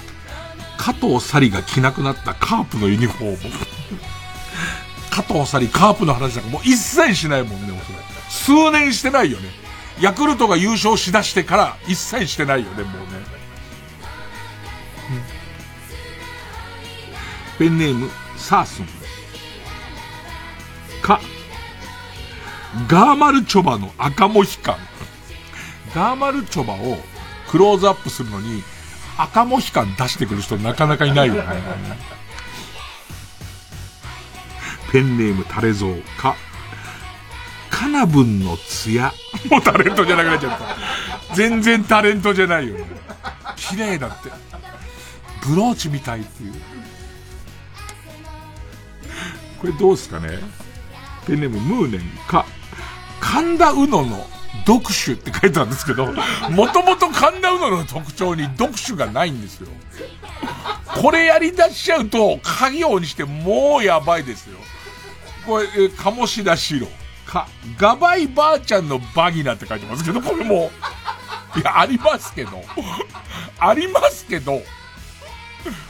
加藤サリが着なくなったカープのユニフォーム。加藤サリ、カープの話なんかもう一切しないもんね、もうそれ。数年してないよね。ヤクルトが優勝しだしてから一切してないよね、もうね。ペンネーム、サースン。か、ガーマルチョバの赤モヒカン。ガーマルチョバをクローズアップするのに、赤モヒカン出してくる人なかなかいないよね。ペンネームタレゾウか、カナブンの艶。もうタレントじゃなくなっちゃった。全然タレントじゃないよね。綺麗だって。ブローチみたいっていう。これどうすかねペンネームムーネンか、神田うのの読書って書いてあるんですけど、もともと神田うのの特徴に読書がないんですよ。これやり出しちゃうと、家業にしてもうやばいですよ。これ、え鴨志田四郎。か、ガバイばあちゃんのバギナって書いてますけど、これもう、いや、ありますけど、ありますけど、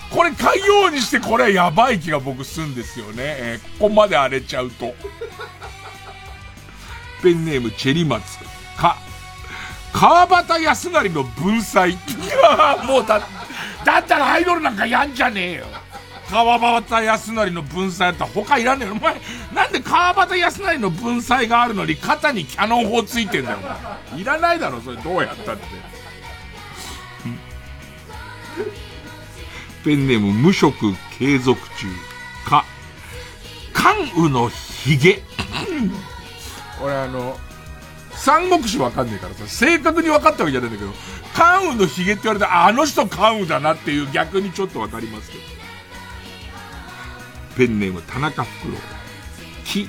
これ家業にしてこれはやばい気が僕するんですよね。えーここまで荒れちゃうと。ペンネームチェリマツ。か、川端康成の文才。もうだ、だったらアイドルなんかやんじゃねえよ。川端康成の文才だったら他いらねえよ。お前、なんで川端康成の文才があるのに肩にキャノン砲ついてんだよ、お前。いらないだろ、それどうやったって。ペンネーム無職継続中。か、関羽のヒゲ。俺あの、三国志わかんねえからさ、正確に分かったわけじゃないんだけど、関羽のヒゲって言われたら、あの人関羽だなっていう逆にちょっとわかりますけど。ペンネーム田中フクロウ。き、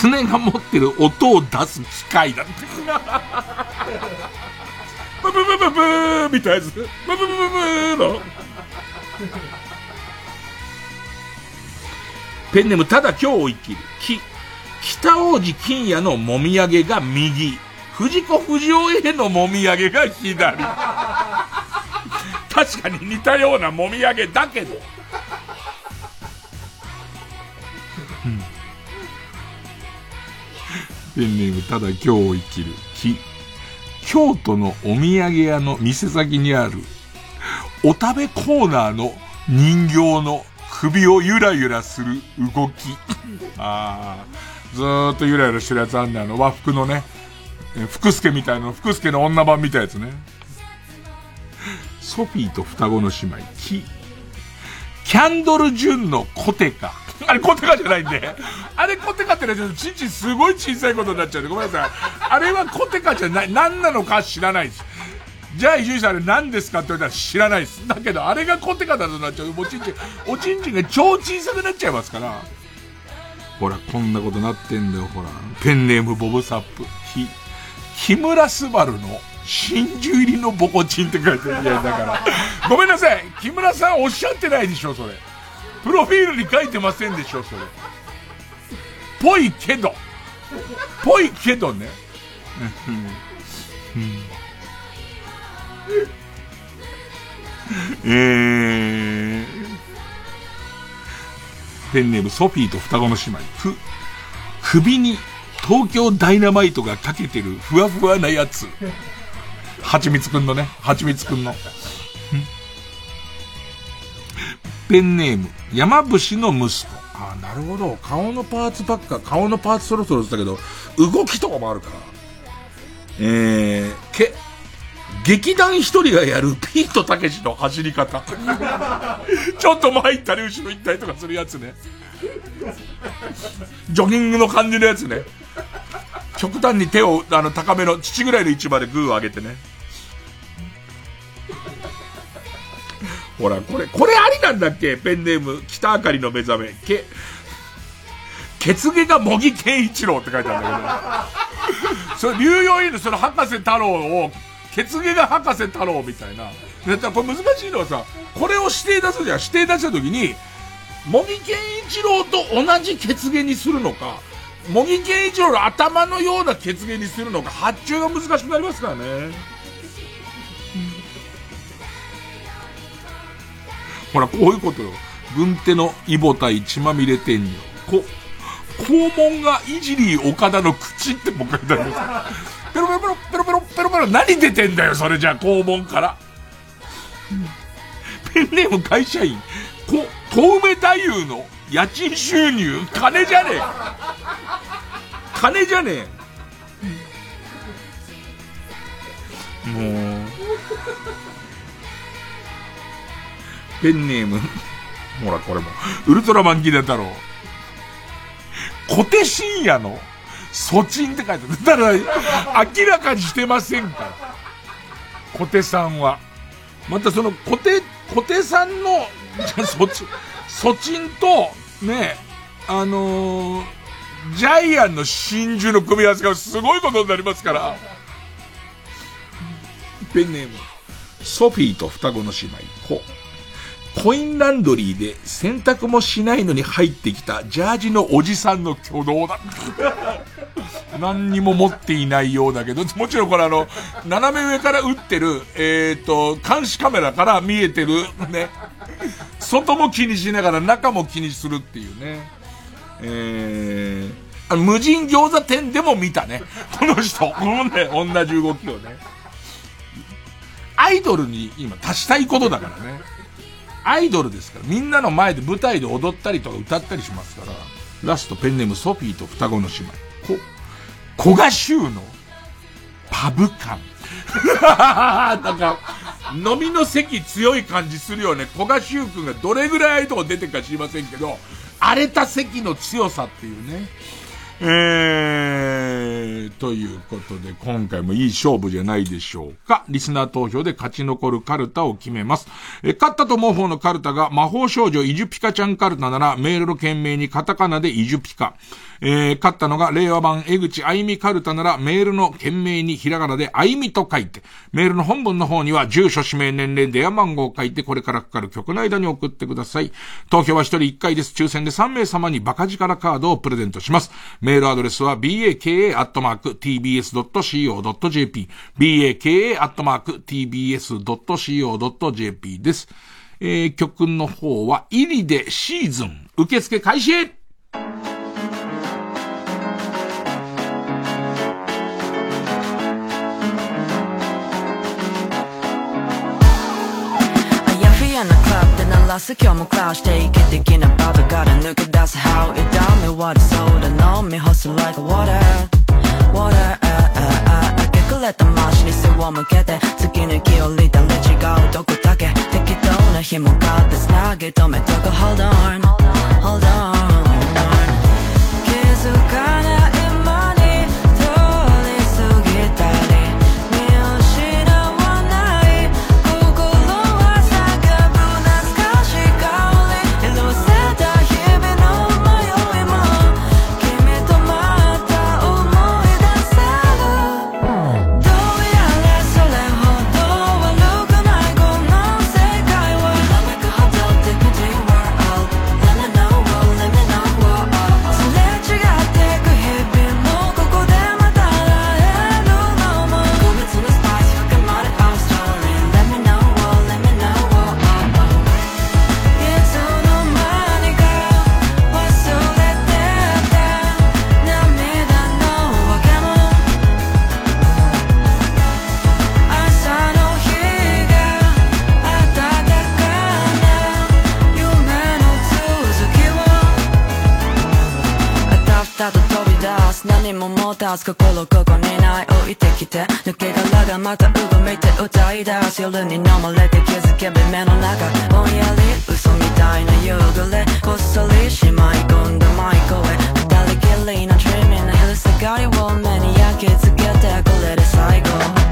狐が持ってる音を出す機械だって。ブブブブブーみたいなやつ。ブブブブブーの。ペンネームただ今日を生きる。き、北王子金也のもみあげが右。藤子不二雄へのもみあげが左。確かに似たようなもみあげだけど。ペンネームただ今日を生きる。き、京都のお土産屋の店先にある、お食べコーナーの人形の首をゆらゆらする動き。ああ、ずーっとゆらゆらしてるやつあんねあの和服のね、福助みたいな、福助の女版みたいなやつね。ソフィーと双子の姉妹、キ、キャンドル・ジュンのコテカ。あれコテカじゃないんで。あれコテカってのはちんちんすごい小さいことになっちゃうんで、ごめんなさい。あれはコテカじゃない、何なのか知らないです。じゃあ伊集院さんあれ何ですかって言われたら知らないです。だけどあれがコテカだとなっちゃう。おちんちん、おちんちんが超小さくなっちゃいますから。ほら、こんなことなってんだよ、ほら。ペンネームボブサップ。ひ、木村昴の真珠入りのボコチンって書いてる。いや、だから。ごめんなさい。木村さんおっしゃってないでしょ、それ。プロフィールに書いてませんでしょ、それ。ぽいけど。ぽいけどね。うんうん え、ペンネームソフィーと双子の姉妹。ふ、首に東京ダイナマイトがかけてるふわふわなやつ。はちみつくんのね。はちみつくんの。ペンネーム、山伏の息子。ああ、なるほど。顔のパーツばっか、顔のパーツそろそろしたけど、動きとかもあるから。えー、け、劇団一人がやるピートたけしの走り方。ちょっと前行ったり後ろ行ったりとかするやつね。ジョギングの感じのやつね。極端に手を、あの、高めの、父ぐらいの位置までグーを上げてね。ほら、これ、これありなんだっけ？ペンネーム、北あかりの目覚め。け、血毛が茂木健一郎って書いてあるんだけど。それ、流用犬、その博士太郎を、血毛が博士太郎みたいな。でこれ難しいのはさ、これを指定出すじゃん。指定出した時に、茂木健一郎と同じ血毛にするのか、茂木健一郎の頭のような血毛にするのか、発注が難しくなりますからね。ほら、こういうことよ。軍手のイボ対血まみれ天女。こ、肛門がいじり岡田の口って僕書いてあります。ペロペロペロペロペロペロペロ何出てんだよ、それじゃあ、肛門から。ペンネーム会社員。こ、小梅太夫の家賃収入、金じゃねえ。金じゃねえ。もう。ペンネーム。ほら、これも。ウルトラマンギネ太郎。小手深夜のソチンって書いてある。だから、明らかにしてませんから。小手さんは。またその小手、小手さんの、じ ゃそち、ソチンと、ね、あのー、ジャイアンの真珠の組み合わせがすごいことになりますから。ペンネーム、ソフィーと双子の姉妹、コ。コインランドリーで洗濯もしないのに入ってきたジャージのおじさんの挙動だ。何にも持っていないようだけど、もちろんこれあの、斜め上から撃ってる、えっ、ー、と、監視カメラから見えてる、ね。外も気にしながら中も気にするっていうね。えー、無人餃子店でも見たね。この人。このね、同じ動きをね。アイドルに今足したいことだからね。アイドルですから、みんなの前で舞台で踊ったりとか歌ったりしますから、ラストペンネームソフィーと双子の姉妹。こ、古賀州のパブ感。なんか、飲みの席強い感じするよね。古賀修君がどれぐらいああいうとこ出てるか知りませんけど、荒れた席の強さっていうね。えー、ということで、今回もいい勝負じゃないでしょうか。リスナー投票で勝ち残るカルタを決めます。え、勝ったと思う方のカルタが魔法少女イジュピカちゃんカルタなら、メールの件名にカタカナでイジュピカ。えー、勝ったのが令和版江口あいみカルタならメールの件名にひらがなであいみと書いて、メールの本文の方には住所、氏名、年齢、電話番号を書いてこれからかかる曲の間に送ってください。投票は一人一回です。抽選で3名様にバカ力カードをプレゼントします。メールアドレスは baka baka.tbs.co.jp baka アットマーク tbs.co.jp です。えー、曲の方は、イリでシーズン、受付開始今日も暮らしていけ的なパブから抜け出す How it down me what soda 飲み干す like water water 明け暮れた街に背を向けて突き抜き降りたレ違うとこだけ適当な紐買って繋げ止めとく Hold on hold on 何も持たす心ここにない置いてきて抜け殻がまたうごめいて歌い出す夜に飲まれて気づけば目の中ぼんやり嘘みたいな夕暮れこっそりしまい込んだマイクへ。二人きりの dreaming な昼下がりを目に焼き付けてこれで最後。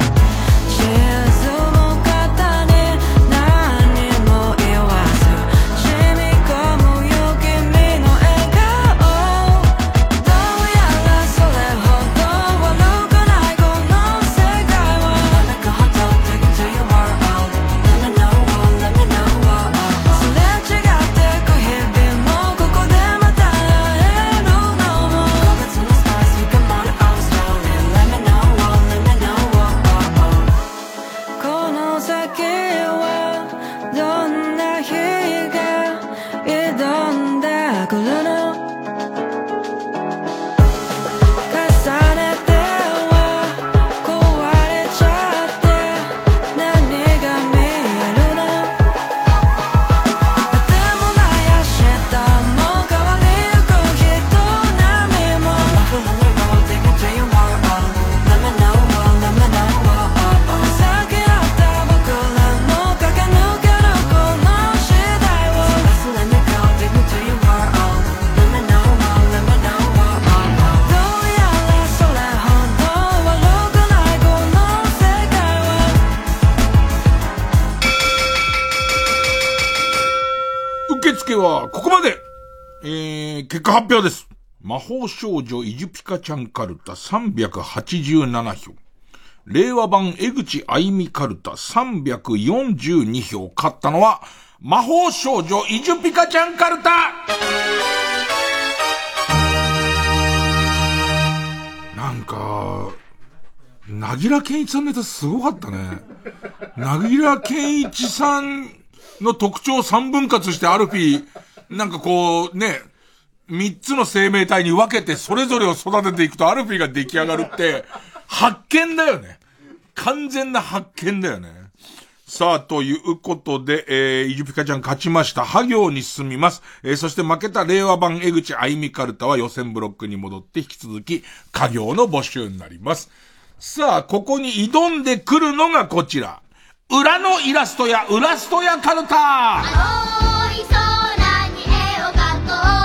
結果発表です。魔法少女イジュピカちゃんカルタ387票。令和版江口あいみカルタ342票。勝ったのは、魔法少女イジュピカちゃんカルタなんか、なぎら健一さんのネタすごかったね。なぎら健一さんの特徴三分割してアルフィー、なんかこう、ね、三つの生命体に分けてそれぞれを育てていくとアルフィーが出来上がるって、発見だよね。完全な発見だよね。さあ、ということで、えー、イジュピカちゃん勝ちました。ハ行に進みます。えー、そして負けた令和版江口あいみカルタは予選ブロックに戻って引き続き、家行の募集になります。さあ、ここに挑んでくるのがこちら。裏のイラストや、ウラストやカルタえー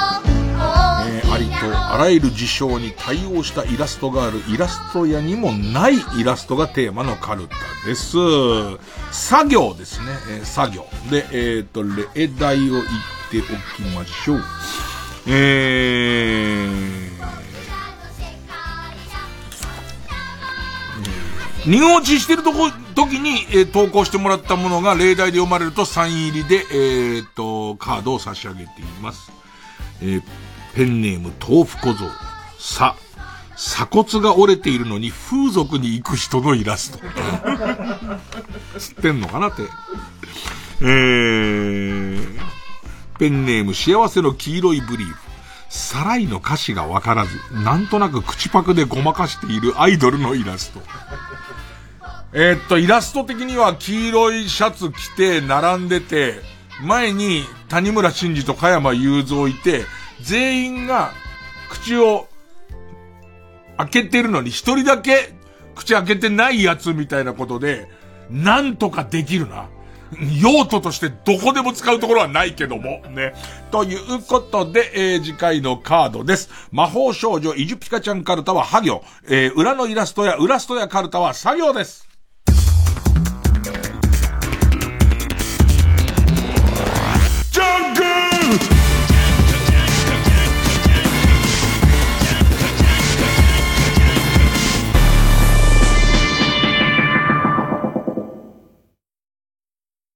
あらゆる事象に対応したイラストがあるイラスト屋にもないイラストがテーマのカルタです。作業ですね。えー作業。で、えっ、と、例題を言っておきましょう。えー、入落ちしてるとこ、時に、えー投稿してもらったものが例題で読まれるとサイン入りで、えっ、と、カードを差し上げています。えーペンネーム豆腐小僧。さ、鎖骨が折れているのに風俗に行く人のイラスト。知ってんのかなって。えー、ペンネーム幸せの黄色いブリーフ。サライの歌詞がわからず、なんとなく口パクでごまかしているアイドルのイラスト。えーっと、イラスト的には黄色いシャツ着て、並んでて、前に谷村新司と加山雄三いて、全員が口を開けてるのに一人だけ口開けてないやつみたいなことで、なんとかできるな。用途としてどこでも使うところはないけども、ね。ということで、えー次回のカードです。魔法少女イジュピカちゃんカルタはハ行。えー裏のイラストやウラストやカルタは作業です。ジャンク It's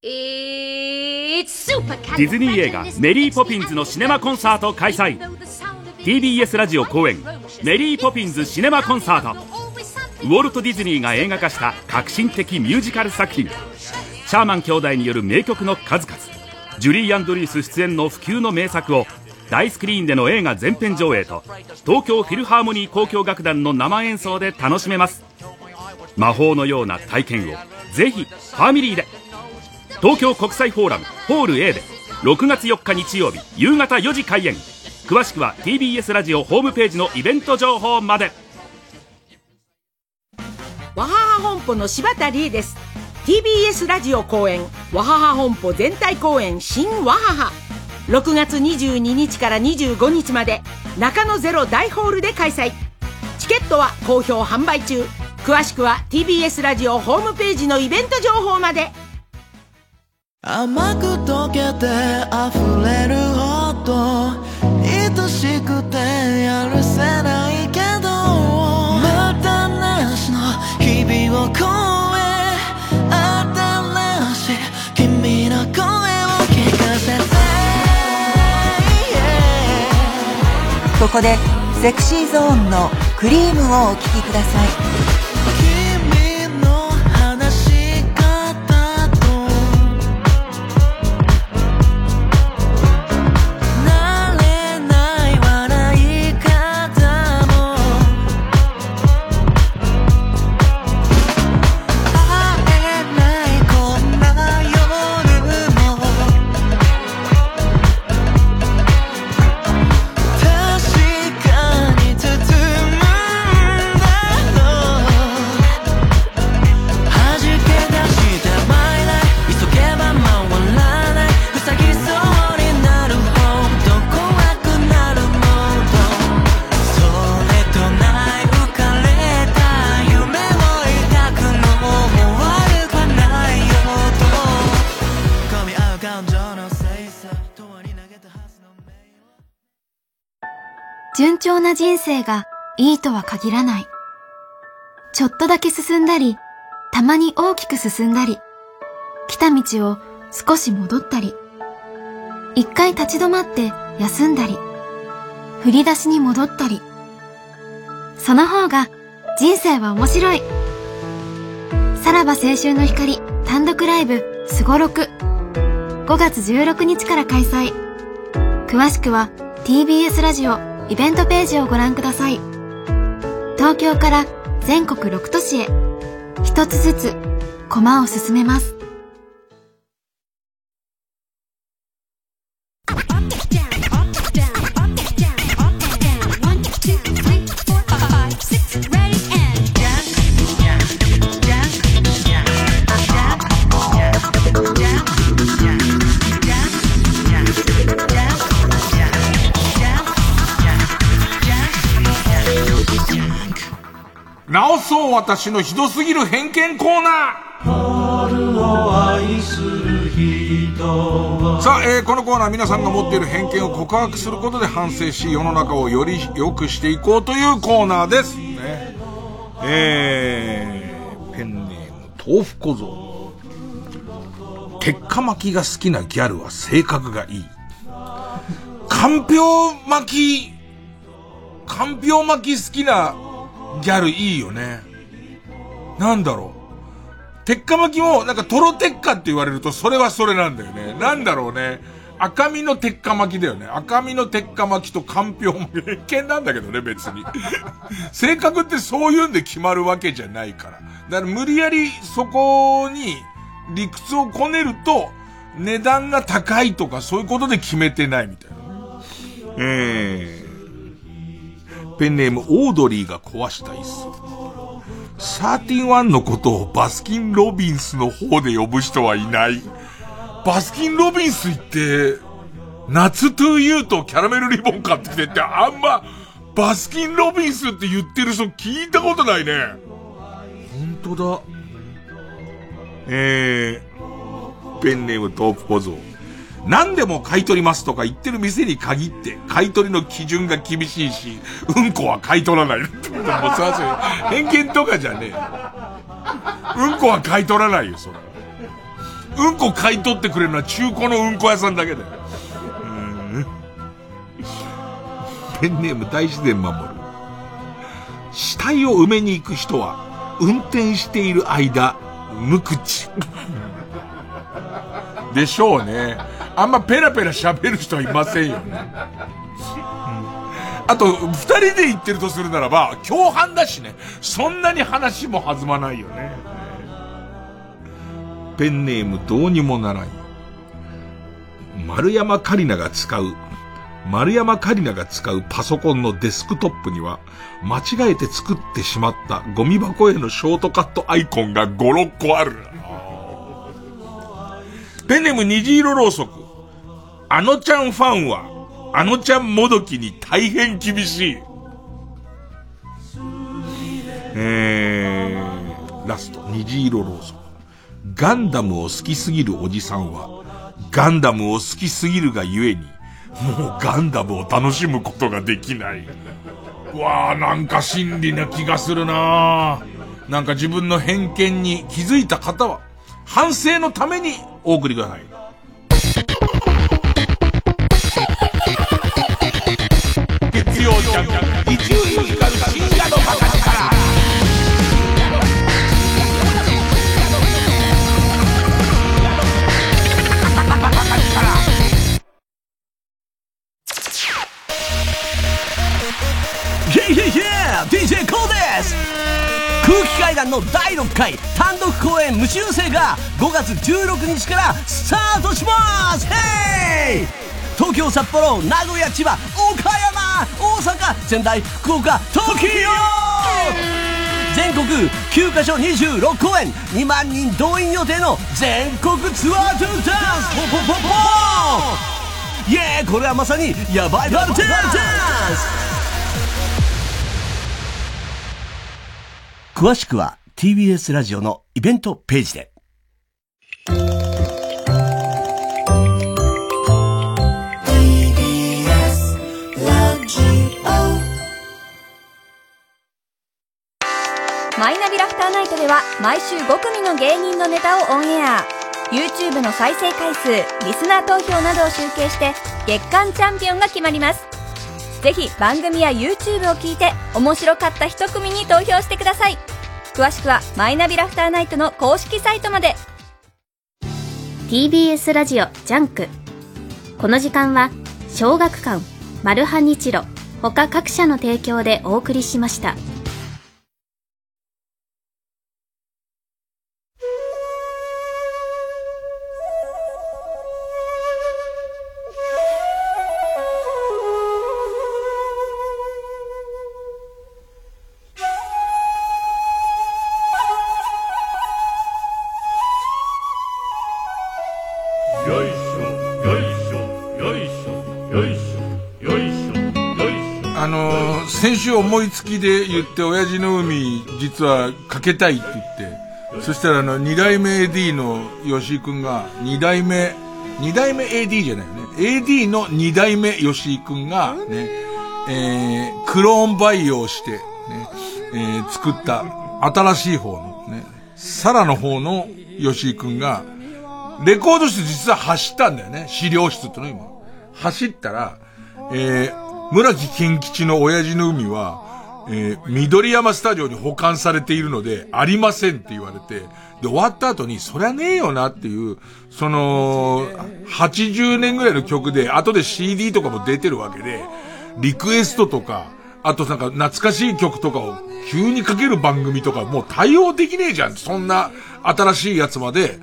ディズニー映画「メリー・ポピンズ」のシネマコンサート開催。TBS ラジオ公演「メリー・ポピンズシネマコンサート」ウォルト・ディズニーが映画化した革新的ミュージカル作品。シャーマン兄弟による名曲の数々。ジュリー・アンドリース出演の不朽の名作を大スクリーンでの映画全編上映と東京フィルハーモニー交響楽団の生演奏で楽しめます。魔法のような体験をぜひファミリーで東京国際フォーラムホール A で6月4日日曜日夕方4時開演。詳しくは TBS ラジオホームページのイベント情報まで。わはは本舗の柴田理恵です。TBS ラジオ公演わはは本舗全体公演新わはは。6月22日から25日まで中野ゼロ大ホールで開催。チケットは好評販売中。詳しくは TBS ラジオホームページのイベント情報まで。甘く溶けて溢れるほど愛しくてやるせないけどまたなしの日々を越え新しい君の声を聞かせて。ここでセクシーゾーンのクリームをお聴きください。生がいいとは限らない。ちょっとだけ進んだり、たまに大きく進んだり、来た道を少し戻ったり、一回立ち止まって休んだり、振り出しに戻ったり。その方が人生は面白い。さらば青春の光単独ライブすごろく。5月16日から開催。詳しくは TBS ラジオイベントページをご覧ください。東京から全国6都市へ一つずつ駒を進めます。そう私のひどすぎる偏見コーナーさあ、えーこのコーナー皆さんが持っている偏見を告白することで反省し世の中をより良くしていこうというコーナーです。ね、えー、ペンネーム豆腐小僧。鉄火巻きが好きなギャルは性格がいい。かんぴょう巻き、かんぴょう巻き好きなギャルいいよね。なんだろう。鉄火巻きも、なんかトロ鉄火って言われるとそれはそれなんだよね。なんだろうね。赤身の鉄火巻きだよね。赤身の鉄火巻きとかんぴょう巻き。偏見なんだけどね、別に。性格ってそういうんで決まるわけじゃないから。だから無理やりそこに理屈をこねると、値段が高いとかそういうことで決めてないみたいなね。えー、ペンネームオードリーが壊した椅子。サーティワンのことをバスキン・ロビンスの方で呼ぶ人はいない。バスキン・ロビンス行って、夏トゥーユーとキャラメルリボン買ってきてってあんま、バスキン・ロビンスって言ってる人聞いたことないね。本当だ。えー、ペンネームトープ小僧。何でも買い取りますとか言ってる店に限って、買い取りの基準が厳しいし、うんこは買い取らない。もうさ、それ、偏見とかじゃねえ。うんこは買い取らないよ、それ。うんこ買い取ってくれるのは中古のうんこ屋さんだけだよ。ペンネーム大自然守る。死体を埋めに行く人は、運転している間、無口。でしょうね。あんまペラペラ喋る人はいませんよね。あと、二人で行ってるとするならば、共犯だしね。そんなに話も弾まないよね。ペンネームどうにもならん。丸山カリナが使う、丸山カリナが使うパソコンのデスクトップには、間違えて作ってしまったゴミ箱へのショートカットアイコンが5、6個ある。ペンネーム虹色ろうそく。あのちゃんファンは、あのちゃんもどきに大変厳しい。えー、ラスト、虹色ろうそく。ガンダムを好きすぎるおじさんは、ガンダムを好きすぎるがゆえに、もうガンダムを楽しむことができない。うわあなんか真理な気がするななんか自分の偏見に気づいた方は、反省のためにお送りください。月曜ジャンク、伊集院光深夜のバカ力。イェイイェイイェイ DJ コーです!空気階段の第6回単独公演無修正が5月16日からスタートします!ヘイ東京札幌名古屋千葉岡山大阪仙台福岡東京。全国9カ所26公演2万人動員予定の全国ツアートゥーダンスポポポポ。イエーこれはまさにヤバいバルテンダンス詳しくは TBS ラジオのイベントページで。マイナビラフターナイトでは毎週5組の芸人のネタをオンエア。YouTube の再生回数リスナー投票などを集計して月間チャンピオンが決まります。ぜひ番組や YouTube を聞いて面白かった一組に投票してください。詳しくはマイナビラフターナイトの公式サイトまで。TBS ラジオジャンク。この時間は小学館マルハニチロ他各社の提供でお送りしました。先週思いつきで言って、親父の海、実はかけたいって言って、そしたらあの、二代目 AD の吉井くんが、二代目、二代目 AD じゃないよね。AD の二代目吉井くんが、ね、えー、クローン培養して、ね、えー、作った新しい方の、ね、サラの方の吉井くんが、レコード室実は走ったんだよね。資料室っての今。走ったら、えー、村木健吉の親父の海は、えー、緑山スタジオに保管されているので、ありませんって言われて、で、終わった後に、そりゃねえよなっていう、その、80年ぐらいの曲で、後で CD とかも出てるわけで、リクエストとか、あとなんか懐かしい曲とかを急にかける番組とかもう対応できねえじゃん。そんな新しいやつまで、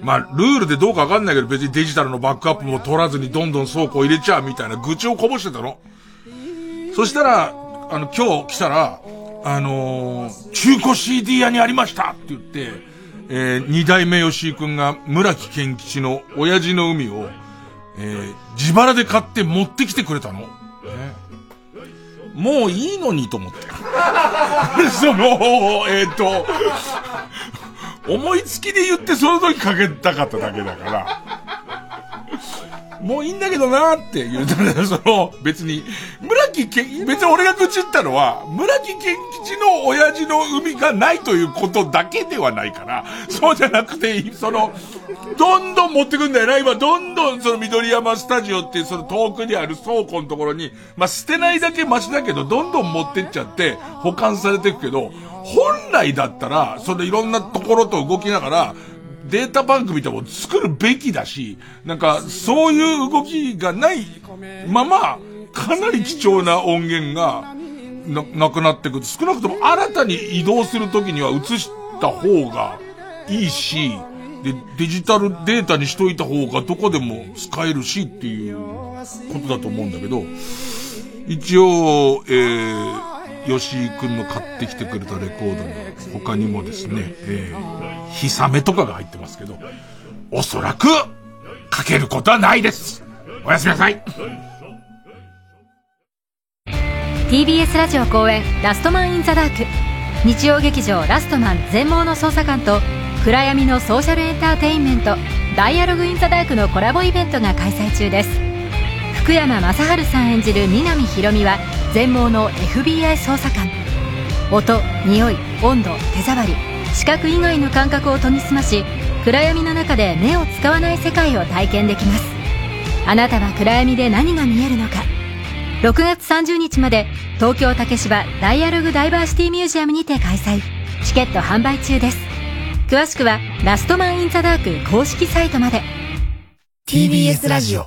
まあ、ルールでどうかわかんないけど別にデジタルのバックアップも取らずにどんどん倉庫入れちゃうみたいな愚痴をこぼしてたの。そしたら、あの、今日来たら、あのー中古 CD 屋にありましたって言って、えー二代目吉井くんが村木健吉の親父の海を、えー自腹で買って持ってきてくれたの。ねもういいのにと思って。その、えっ、と、思いつきで言ってその時かけたかっただけだから。もういいんだけどなーって言うたら、その、別に、村木健、別に俺が愚痴ったのは、村木健吉の親父の海がないということだけではないから、そうじゃなくて、その、どんどん持ってくんだよな、今、どんどんその緑山スタジオっていうその遠くにある倉庫のところに、まあ、捨てないだけマシだけど、どんどん持ってっちゃって、保管されていくけど、本来だったら、そのいろんなところと動きながら、データバンクみたいなのを作るべきだし、なんか、そういう動きがないまま、かなり貴重な音源が、な、なくなってくる。少なくとも新たに移動するときには移した方がいいし、で、デジタルデータにしといた方がどこでも使えるしっていうことだと思うんだけど、一応、えー、吉井くんの買ってきてくれたレコードに他にもですね、えー、ひさめとかが入ってますけど、おそらく、かけることはないです。おやすみなさい。TBS ラジオ公演「ラストマン・イン・ザ・ダーク」日曜劇場「ラストマン全盲の捜査官」と暗闇のソーシャルエンターテインメント「ダイアログ・イン・ザ・ダーク」のコラボイベントが開催中です。福山雅治さん演じる南ひ美は全盲の FBI 捜査官。音匂い温度手触り。視覚以外の感覚を研ぎ澄まし暗闇の中で目を使わない世界を体験できます。あなたは暗闇で何が見えるのか。6月30日まで東京竹芝ダイアログダイバーシティミュージアムにて開催。チケット販売中です。詳しくはラストマン・イン・ザ・ダーク公式サイトまで。TBS ラジオ。